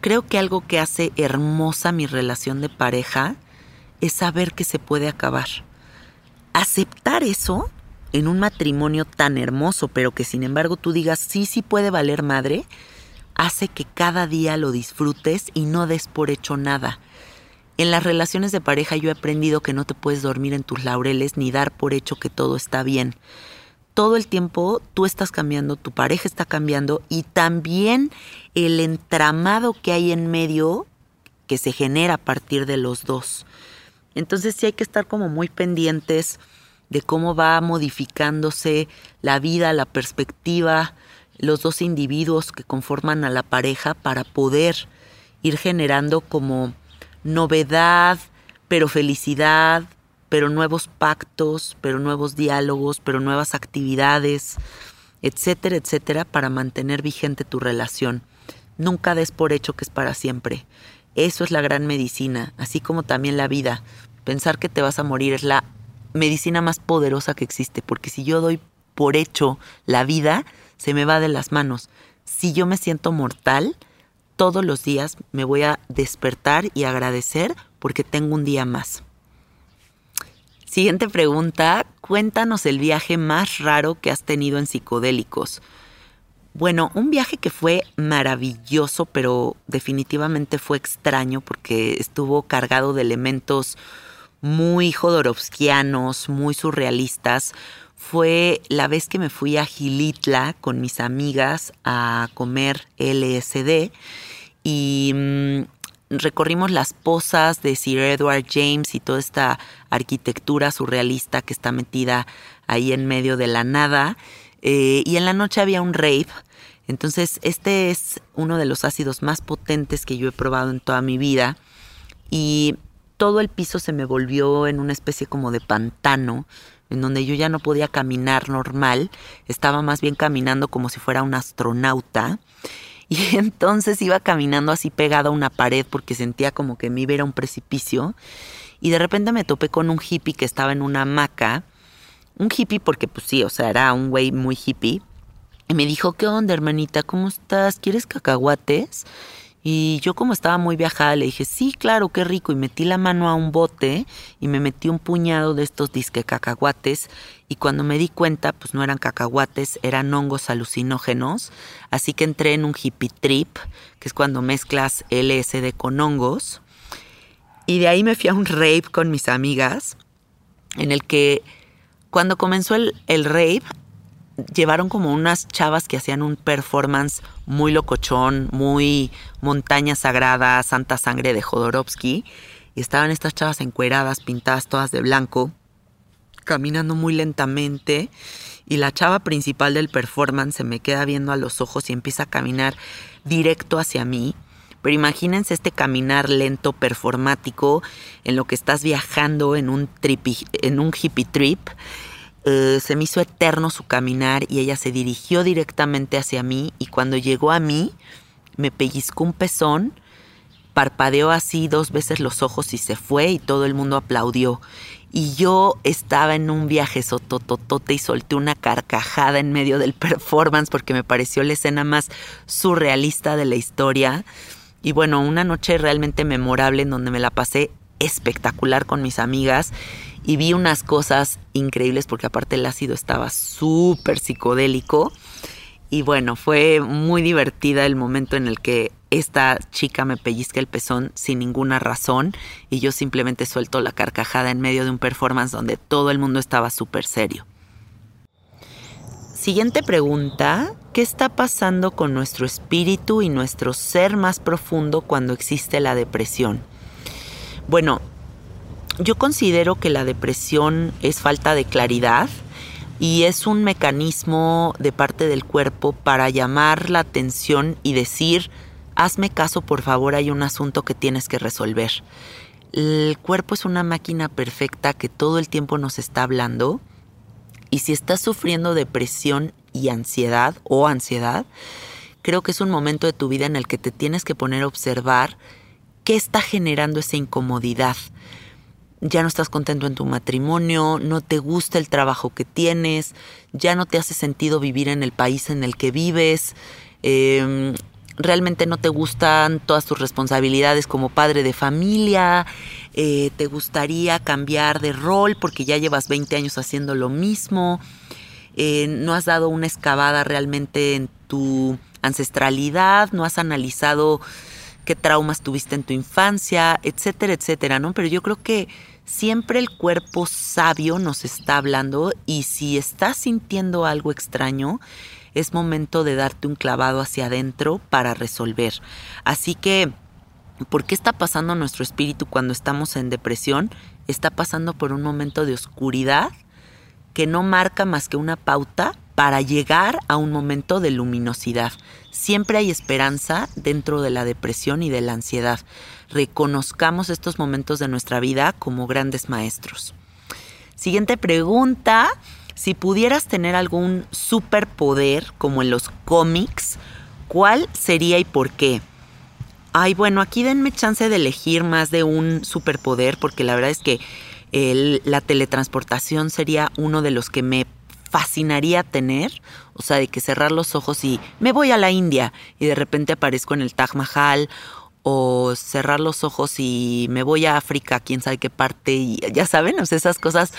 Creo que algo que hace hermosa mi relación de pareja es saber que se puede acabar. Aceptar eso en un matrimonio tan hermoso, pero que sin embargo tú digas sí, sí puede valer madre, hace que cada día lo disfrutes y no des por hecho nada. En las relaciones de pareja yo he aprendido que no te puedes dormir en tus laureles ni dar por hecho que todo está bien. Todo el tiempo tú estás cambiando, tu pareja está cambiando y también el entramado que hay en medio que se genera a partir de los dos. Entonces sí hay que estar como muy pendientes de cómo va modificándose la vida, la perspectiva, los dos individuos que conforman a la pareja para poder ir generando como novedad, pero felicidad, pero nuevos pactos, pero nuevos diálogos, pero nuevas actividades, etcétera, etcétera, para mantener vigente tu relación. Nunca des por hecho que es para siempre. Eso es la gran medicina, así como también la vida. Pensar que te vas a morir es la medicina más poderosa que existe, porque si yo doy por hecho la vida, se me va de las manos. Si yo me siento mortal, todos los días me voy a despertar y agradecer porque tengo un día más. Siguiente pregunta, cuéntanos el viaje más raro que has tenido en psicodélicos. Bueno, un viaje que fue maravilloso, pero definitivamente fue extraño porque estuvo cargado de elementos muy jodorowskianos, muy surrealistas. Fue la vez que me fui a Gilitla con mis amigas a comer LSD y mm, recorrimos las posas de Sir Edward James y toda esta arquitectura surrealista que está metida ahí en medio de la nada. Eh, y en la noche había un rave. Entonces, este es uno de los ácidos más potentes que yo he probado en toda mi vida. Y todo el piso se me volvió en una especie como de pantano, en donde yo ya no podía caminar normal. Estaba más bien caminando como si fuera un astronauta. Y entonces iba caminando así pegado a una pared porque sentía como que me iba a un precipicio. Y de repente me topé con un hippie que estaba en una hamaca. Un hippie porque pues sí, o sea, era un güey muy hippie. Y me dijo, ¿qué onda, hermanita? ¿Cómo estás? ¿Quieres cacahuates? Y yo como estaba muy viajada le dije, sí, claro, qué rico. Y metí la mano a un bote y me metí un puñado de estos disque cacahuates. Y cuando me di cuenta, pues no eran cacahuates, eran hongos alucinógenos. Así que entré en un hippie trip, que es cuando mezclas LSD con hongos. Y de ahí me fui a un rave con mis amigas, en el que cuando comenzó el, el rave, llevaron como unas chavas que hacían un performance muy locochón, muy montaña sagrada, santa sangre de Jodorowsky. Y estaban estas chavas encueradas, pintadas todas de blanco, caminando muy lentamente. Y la chava principal del performance se me queda viendo a los ojos y empieza a caminar directo hacia mí. Pero imagínense este caminar lento, performático, en lo que estás viajando en un, en un hippie trip eh, se me hizo eterno su caminar y ella se dirigió directamente hacia mí y cuando llegó a mí me pellizcó un pezón, parpadeó así dos veces los ojos y se fue y todo el mundo aplaudió. Y yo estaba en un viaje sotototote y solté una carcajada en medio del performance porque me pareció la escena más surrealista de la historia. Y bueno, una noche realmente memorable en donde me la pasé espectacular con mis amigas y vi unas cosas increíbles porque aparte el ácido estaba súper psicodélico. Y bueno, fue muy divertida el momento en el que esta chica me pellizca el pezón sin ninguna razón y yo simplemente suelto la carcajada en medio de un performance donde todo el mundo estaba súper serio. Siguiente pregunta, ¿qué está pasando con nuestro espíritu y nuestro ser más profundo cuando existe la depresión? Bueno, yo considero que la depresión es falta de claridad y es un mecanismo de parte del cuerpo para llamar la atención y decir, hazme caso por favor, hay un asunto que tienes que resolver. El cuerpo es una máquina perfecta que todo el tiempo nos está hablando y si estás sufriendo depresión y ansiedad o ansiedad, creo que es un momento de tu vida en el que te tienes que poner a observar qué está generando esa incomodidad ya no estás contento en tu matrimonio, no te gusta el trabajo que tienes, ya no te hace sentido vivir en el país en el que vives, em, realmente no te gustan todas tus responsabilidades como padre de familia, eh, te gustaría cambiar de rol porque ya llevas 20 años haciendo lo mismo, eh, no has dado una excavada realmente en tu ancestralidad, no has analizado qué traumas tuviste en tu infancia, etcétera, etcétera, ¿no? Pero yo creo que siempre el cuerpo sabio nos está hablando y si estás sintiendo algo extraño, es momento de darte un clavado hacia adentro para resolver. Así que, ¿por qué está pasando nuestro espíritu cuando estamos en depresión? Está pasando por un momento de oscuridad que no marca más que una pauta para llegar a un momento de luminosidad. Siempre hay esperanza dentro de la depresión y de la ansiedad. Reconozcamos estos momentos de nuestra vida como grandes maestros. Siguiente pregunta. Si pudieras tener algún superpoder como en los cómics, ¿cuál sería y por qué? Ay, bueno, aquí denme chance de elegir más de un superpoder porque la verdad es que la teletransportación sería uno de los que me fascinaría tener, o sea, de que cerrar los ojos y me voy a la India y de repente aparezco en el Taj Mahal o cerrar los ojos y me voy a África, quién sabe qué parte, y ya saben, o sea, esas cosas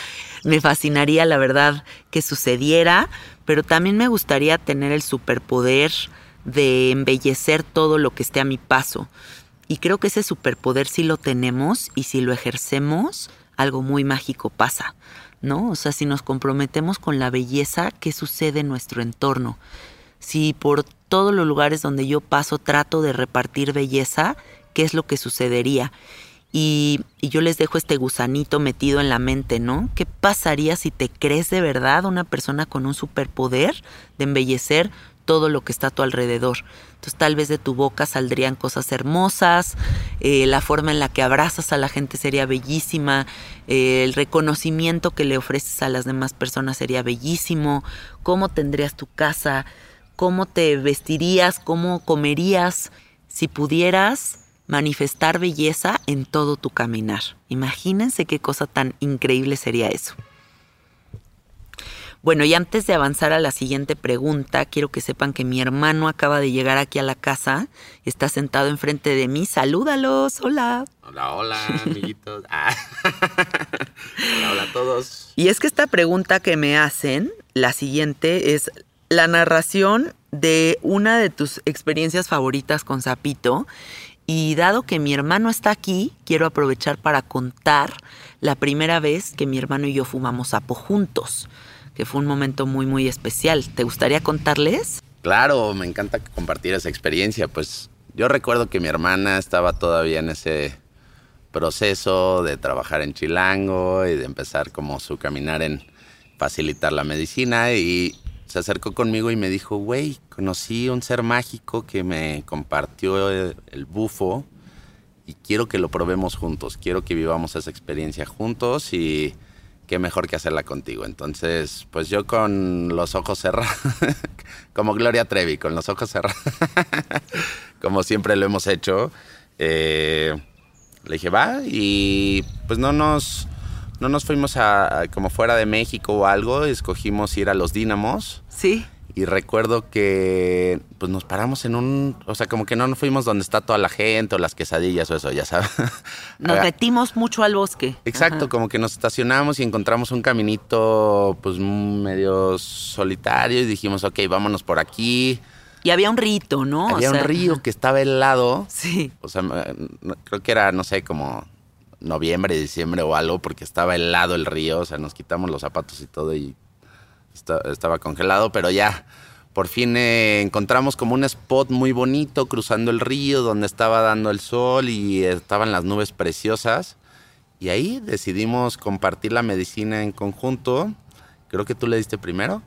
me fascinaría, la verdad, que sucediera, pero también me gustaría tener el superpoder de embellecer todo lo que esté a mi paso. Y creo que ese superpoder sí lo tenemos y si lo ejercemos, algo muy mágico pasa. ¿no? O sea, si nos comprometemos con la belleza, ¿qué sucede en nuestro entorno? Si por todos los lugares donde yo paso trato de repartir belleza, ¿qué es lo que sucedería? Y, yo les dejo este gusanito metido en la mente, ¿no? ¿Qué pasaría si te crees de verdad una persona con un superpoder de embellecer todo lo que está a tu alrededor. Entonces tal vez de tu boca saldrían cosas hermosas, eh, la forma en la que abrazas a la gente sería bellísima, eh, el reconocimiento que le ofreces a las demás personas sería bellísimo, cómo tendrías tu casa, cómo te vestirías, cómo comerías, si pudieras manifestar belleza en todo tu caminar. Imagínense qué cosa tan increíble sería eso. Bueno, y antes de avanzar a la siguiente pregunta, quiero que sepan que mi hermano acaba de llegar aquí a la casa. Está sentado enfrente de mí. Salúdalos. Hola. Hola, hola, amiguitos. Ah. hola, hola a todos. Y es que esta pregunta que me hacen, la siguiente, es la narración de una de tus experiencias favoritas con Zapito. Y dado que mi hermano está aquí, quiero aprovechar para contar la primera vez que mi hermano y yo fumamos sapo juntos que fue un momento muy, muy especial. ¿Te gustaría contarles? Claro, me encanta compartir esa experiencia. Pues yo recuerdo que mi hermana estaba todavía en ese proceso de trabajar en Chilango y de empezar como su caminar en facilitar la medicina y se acercó conmigo y me dijo, güey, conocí un ser mágico que me compartió el, bufo y quiero que lo probemos juntos, quiero que vivamos esa experiencia juntos y qué mejor que hacerla contigo. Entonces, pues yo con los ojos cerrados, como Gloria Trevi, con los ojos cerrados, como siempre lo hemos hecho, eh, le dije, va, y pues no nos, no nos fuimos a, como fuera de México o algo, escogimos ir a los Dínamos. Sí. Y recuerdo que pues nos paramos en un, o sea, como que no nos fuimos donde está toda la gente o las quesadillas o eso, ya sabes. Nos metimos mucho al bosque. Exacto, como que nos estacionamos y encontramos un caminito pues medio solitario y dijimos, ok, vámonos por aquí. Y había un rito, ¿no? Había un río que estaba helado. Sí. O sea, creo que era, no sé, como noviembre, diciembre o algo, porque estaba helado el río. O sea, nos quitamos los zapatos y todo y estaba congelado, pero ya por fin eh, encontramos como un spot muy bonito cruzando el río donde estaba dando el sol y estaban las nubes preciosas. Y ahí decidimos compartir la medicina en conjunto. Creo que tú le diste primero.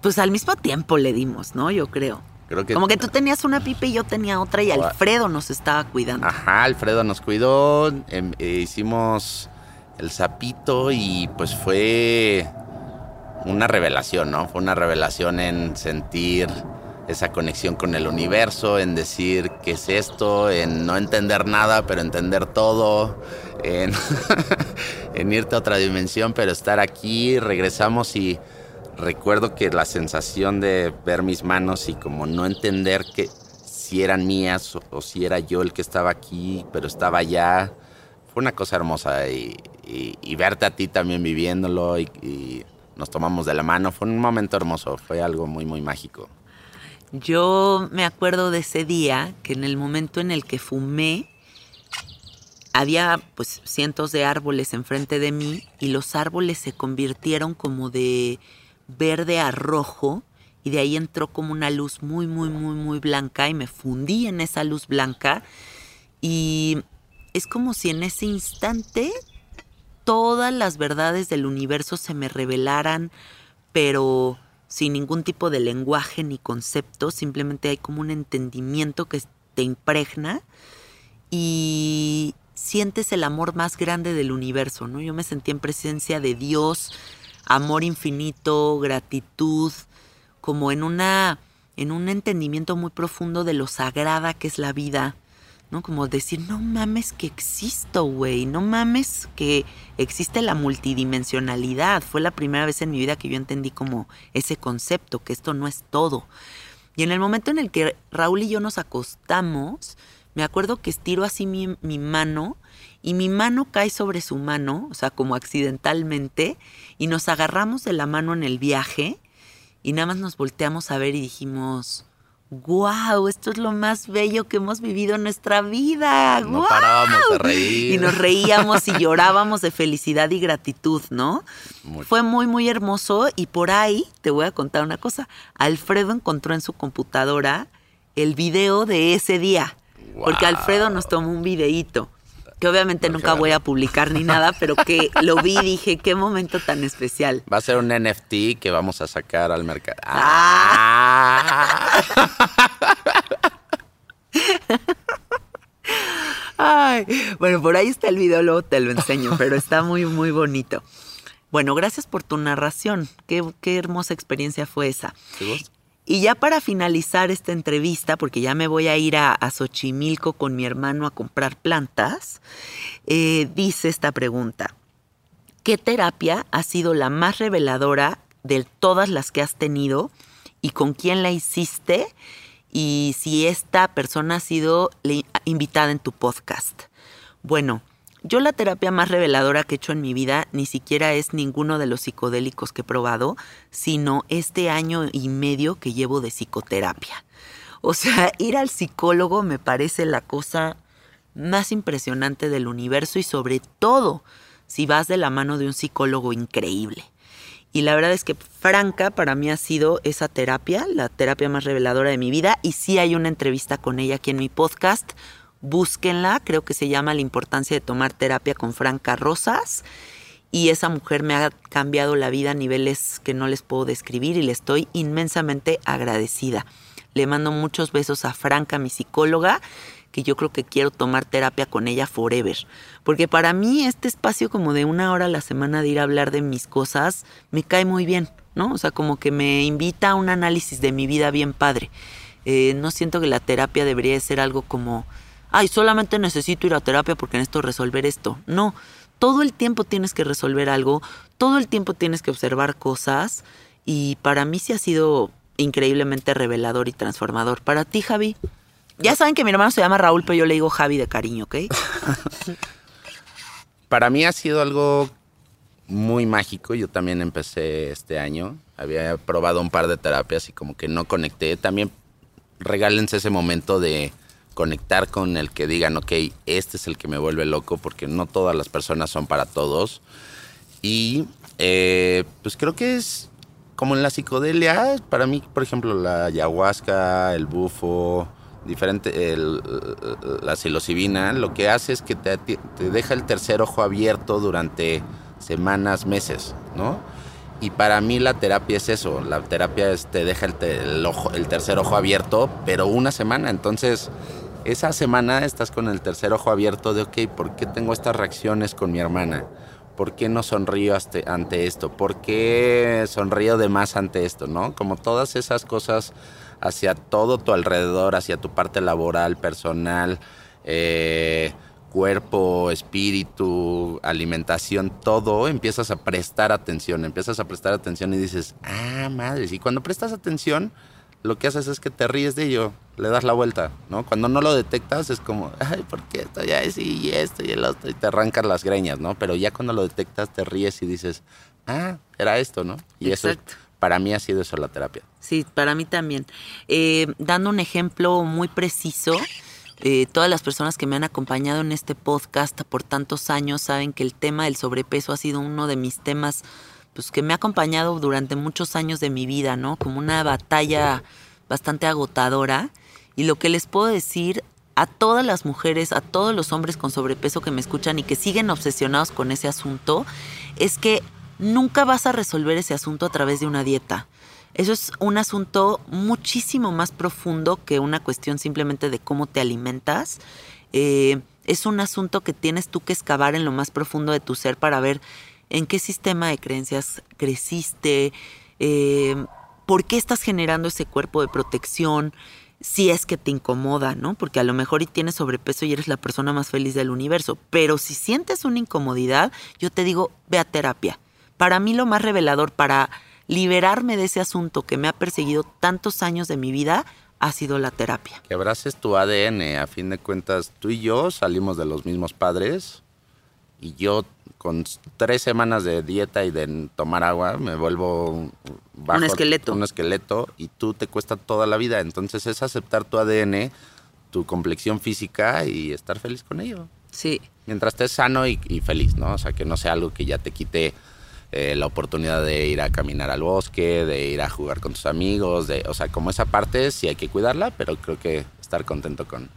Pues al mismo tiempo le dimos, ¿no? Yo creo. Creo que Como que tú tenías una pipa y yo tenía otra y Alfredo nos estaba cuidando. Ajá, Alfredo nos cuidó, em, eh, hicimos el sapito y pues fue una revelación, ¿no? Fue una revelación en sentir esa conexión con el universo, en decir qué es esto, en no entender nada, pero entender todo, en, irte a otra dimensión, pero estar aquí, regresamos y recuerdo que la sensación de ver mis manos y como no entender que si eran mías o, si era yo el que estaba aquí, pero estaba allá, fue una cosa hermosa y, verte a ti también viviéndolo y nos tomamos de la mano. Fue un momento hermoso, fue algo muy, muy mágico. Yo me acuerdo de ese día que en el momento en el que fumé, había pues cientos de árboles enfrente de mí y los árboles se convirtieron como de verde a rojo y de ahí entró como una luz muy, muy, muy, muy blanca y me fundí en esa luz blanca y es como si en ese instante todas las verdades del universo se me revelaran, pero sin ningún tipo de lenguaje ni concepto, simplemente hay como un entendimiento que te impregna y sientes el amor más grande del universo, ¿no? Yo me sentí en presencia de Dios, amor infinito, gratitud, como en una en un entendimiento muy profundo de lo sagrada que es la vida ¿no? Como decir, no mames que existo, güey, no mames que existe la multidimensionalidad. Fue la primera vez en mi vida que yo entendí como ese concepto, que esto no es todo. Y en el momento en el que Raúl y yo nos acostamos, me acuerdo que estiro así mi, mi mano y mi mano cae sobre su mano, o sea, como accidentalmente, y nos agarramos de la mano en el viaje y nada más nos volteamos a ver y dijimos, ¡Guau! Esto es lo más bello que hemos vivido en nuestra vida. No parábamos de reír. Y nos reíamos y llorábamos de felicidad y gratitud, ¿no? Fue muy, muy hermoso. Y por ahí te voy a contar una cosa. Alfredo encontró en su computadora el video de ese día. Porque Alfredo nos tomó un videíto que obviamente nunca voy a publicar ni nada, pero que lo vi y dije, qué momento tan especial. Va a ser un NFT que vamos a sacar al mercado. Ah. Ay, bueno, por ahí está el video, luego te lo enseño, pero está muy, muy bonito. Bueno, gracias por tu narración. Qué, qué hermosa experiencia fue esa. Y ya para finalizar esta entrevista, porque ya me voy a ir a, Xochimilco con mi hermano a comprar plantas, eh, dice esta pregunta. ¿Qué terapia ha sido la más reveladora de todas las que has tenido y con quién la hiciste y si esta persona ha sido invitada en tu podcast. Bueno, yo la terapia más reveladora que he hecho en mi vida ni siquiera es ninguno de los psicodélicos que he probado, sino este año y medio que llevo de psicoterapia. O sea, ir al psicólogo me parece la cosa más impresionante del universo y sobre todo si vas de la mano de un psicólogo increíble. Y la verdad es que Franca para mí ha sido esa terapia, la terapia más reveladora de mi vida. Y sí hay una entrevista con ella aquí en mi podcast. Búsquenla, creo que se llama La importancia de tomar terapia con Franca Rosas. Y esa mujer me ha cambiado la vida a niveles que no les puedo describir y le estoy inmensamente agradecida. Le mando muchos besos a Franca, mi psicóloga, que yo creo que quiero tomar terapia con ella forever. Porque para mí este espacio como de una hora a la semana de ir a hablar de mis cosas me cae muy bien, ¿no? O sea, como que me invita a un análisis de mi vida bien padre. Eh, no siento que la terapia debería ser algo como, ay, solamente necesito ir a terapia porque necesito resolver esto. No, todo el tiempo tienes que resolver algo, todo el tiempo tienes que observar cosas y para mí sí ha sido increíblemente revelador y transformador. Para ti, Javi. Ya saben que mi hermano se llama Raúl, pero yo le digo Javi de cariño, ¿ok? Para mí ha sido algo muy mágico. Yo también empecé este año. Había probado un par de terapias y como que no conecté. También regálense ese momento de conectar con el que digan, ok, este es el que me vuelve loco, porque no todas las personas son para todos. Y eh, pues creo que es como en la psicodelia, para mí, por ejemplo, la ayahuasca, el bufo, diferente, la psilocibina, lo que hace es que te, deja el tercer ojo abierto durante semanas, meses, ¿no? Y para mí la terapia es eso, la terapia es, te deja el, ojo, el tercer ojo abierto, pero una semana, entonces esa semana estás con el tercer ojo abierto de, ok, ¿por qué tengo estas reacciones con mi hermana? ¿Por qué no sonrío ante esto? ¿Por qué sonrío de más ante esto? ¿No? Como todas esas cosas hacia todo tu alrededor, hacia tu parte laboral, personal, eh, cuerpo, espíritu, alimentación, todo, empiezas a prestar atención, empiezas a prestar atención y dices, ah, madre, y cuando prestas atención, lo que haces es que te ríes de ello, le das la vuelta, ¿no? Cuando no lo detectas es como, ay, ¿por qué esto ya es y esto y el otro? Y te arrancas las greñas, ¿no? Pero ya cuando lo detectas te ríes y dices, ah, era esto, ¿no? Y Exacto. eso para mí ha sido eso la terapia. Sí, para mí también. Eh, dando un ejemplo muy preciso, eh, todas las personas que me han acompañado en este podcast por tantos años saben que el tema del sobrepeso ha sido uno de mis temas pues, que me ha acompañado durante muchos años de mi vida, ¿no? Como una batalla bastante agotadora. Y lo que les puedo decir a todas las mujeres, a todos los hombres con sobrepeso que me escuchan y que siguen obsesionados con ese asunto, es que nunca vas a resolver ese asunto a través de una dieta. Eso es un asunto muchísimo más profundo que una cuestión simplemente de cómo te alimentas. Eh, es un asunto que tienes tú que excavar en lo más profundo de tu ser para ver en qué sistema de creencias creciste, eh, por qué estás generando ese cuerpo de protección, si es que te incomoda, ¿no? Porque a lo mejor y tienes sobrepeso y eres la persona más feliz del universo, pero si sientes una incomodidad, yo te digo, ve a terapia para mí lo más revelador para liberarme de ese asunto que me ha perseguido tantos años de mi vida ha sido la terapia. Que abraces tu ADN, a fin de cuentas tú y yo salimos de los mismos padres y yo con tres semanas de dieta y de tomar agua me vuelvo un esqueleto. Un esqueleto y tú te cuesta toda la vida. Entonces es aceptar tu ADN, tu complexión física y estar feliz con ello. Sí. Mientras estés sano y, y feliz, ¿no? O sea, que no sea algo que ya te quite eh, la oportunidad de ir a caminar al bosque, de ir a jugar con tus amigos, de, o sea, como esa parte sí hay que cuidarla, pero creo que estar contento con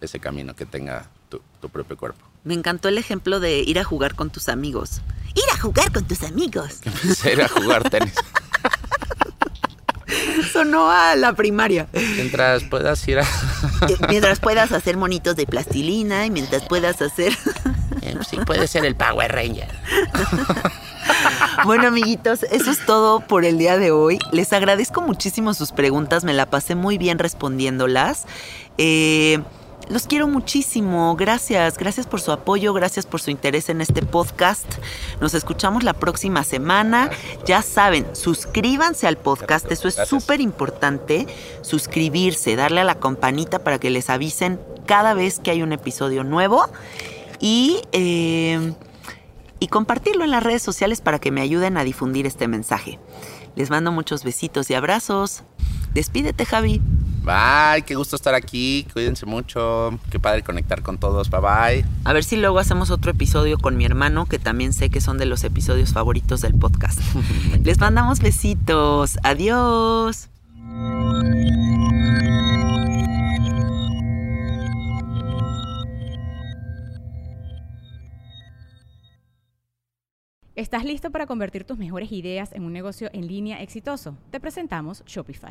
ese camino que tenga tu, propio cuerpo. Me encantó el ejemplo de ir a jugar con tus amigos. Ir a jugar con tus amigos. ir a jugar tenis. Sonó a la primaria. Mientras puedas ir a... Eh, mientras puedas hacer monitos de plastilina y mientras puedas hacer... Eh, sí, puede ser el Power Ranger. Bueno, amiguitos, eso es todo por el día de hoy. Les agradezco muchísimo sus preguntas, me la pasé muy bien respondiéndolas. Eh, Los quiero muchísimo. Gracias, gracias por su apoyo, gracias por su interés en este podcast. Nos escuchamos la próxima semana. Ya saben, suscríbanse al podcast, eso es súper importante. Suscribirse, darle a la campanita para que les avisen cada vez que hay un episodio nuevo. Y, eh, y compartirlo en las redes sociales para que me ayuden a difundir este mensaje. Les mando muchos besitos y abrazos. Despídete, Javi. Bye, qué gusto estar aquí. Cuídense mucho. Qué padre conectar con todos. Bye bye. A ver si luego hacemos otro episodio con mi hermano, que también sé que son de los episodios favoritos del podcast. Les mandamos besitos. Adiós. ¿Estás listo para convertir tus mejores ideas en un negocio en línea exitoso? Te presentamos Shopify.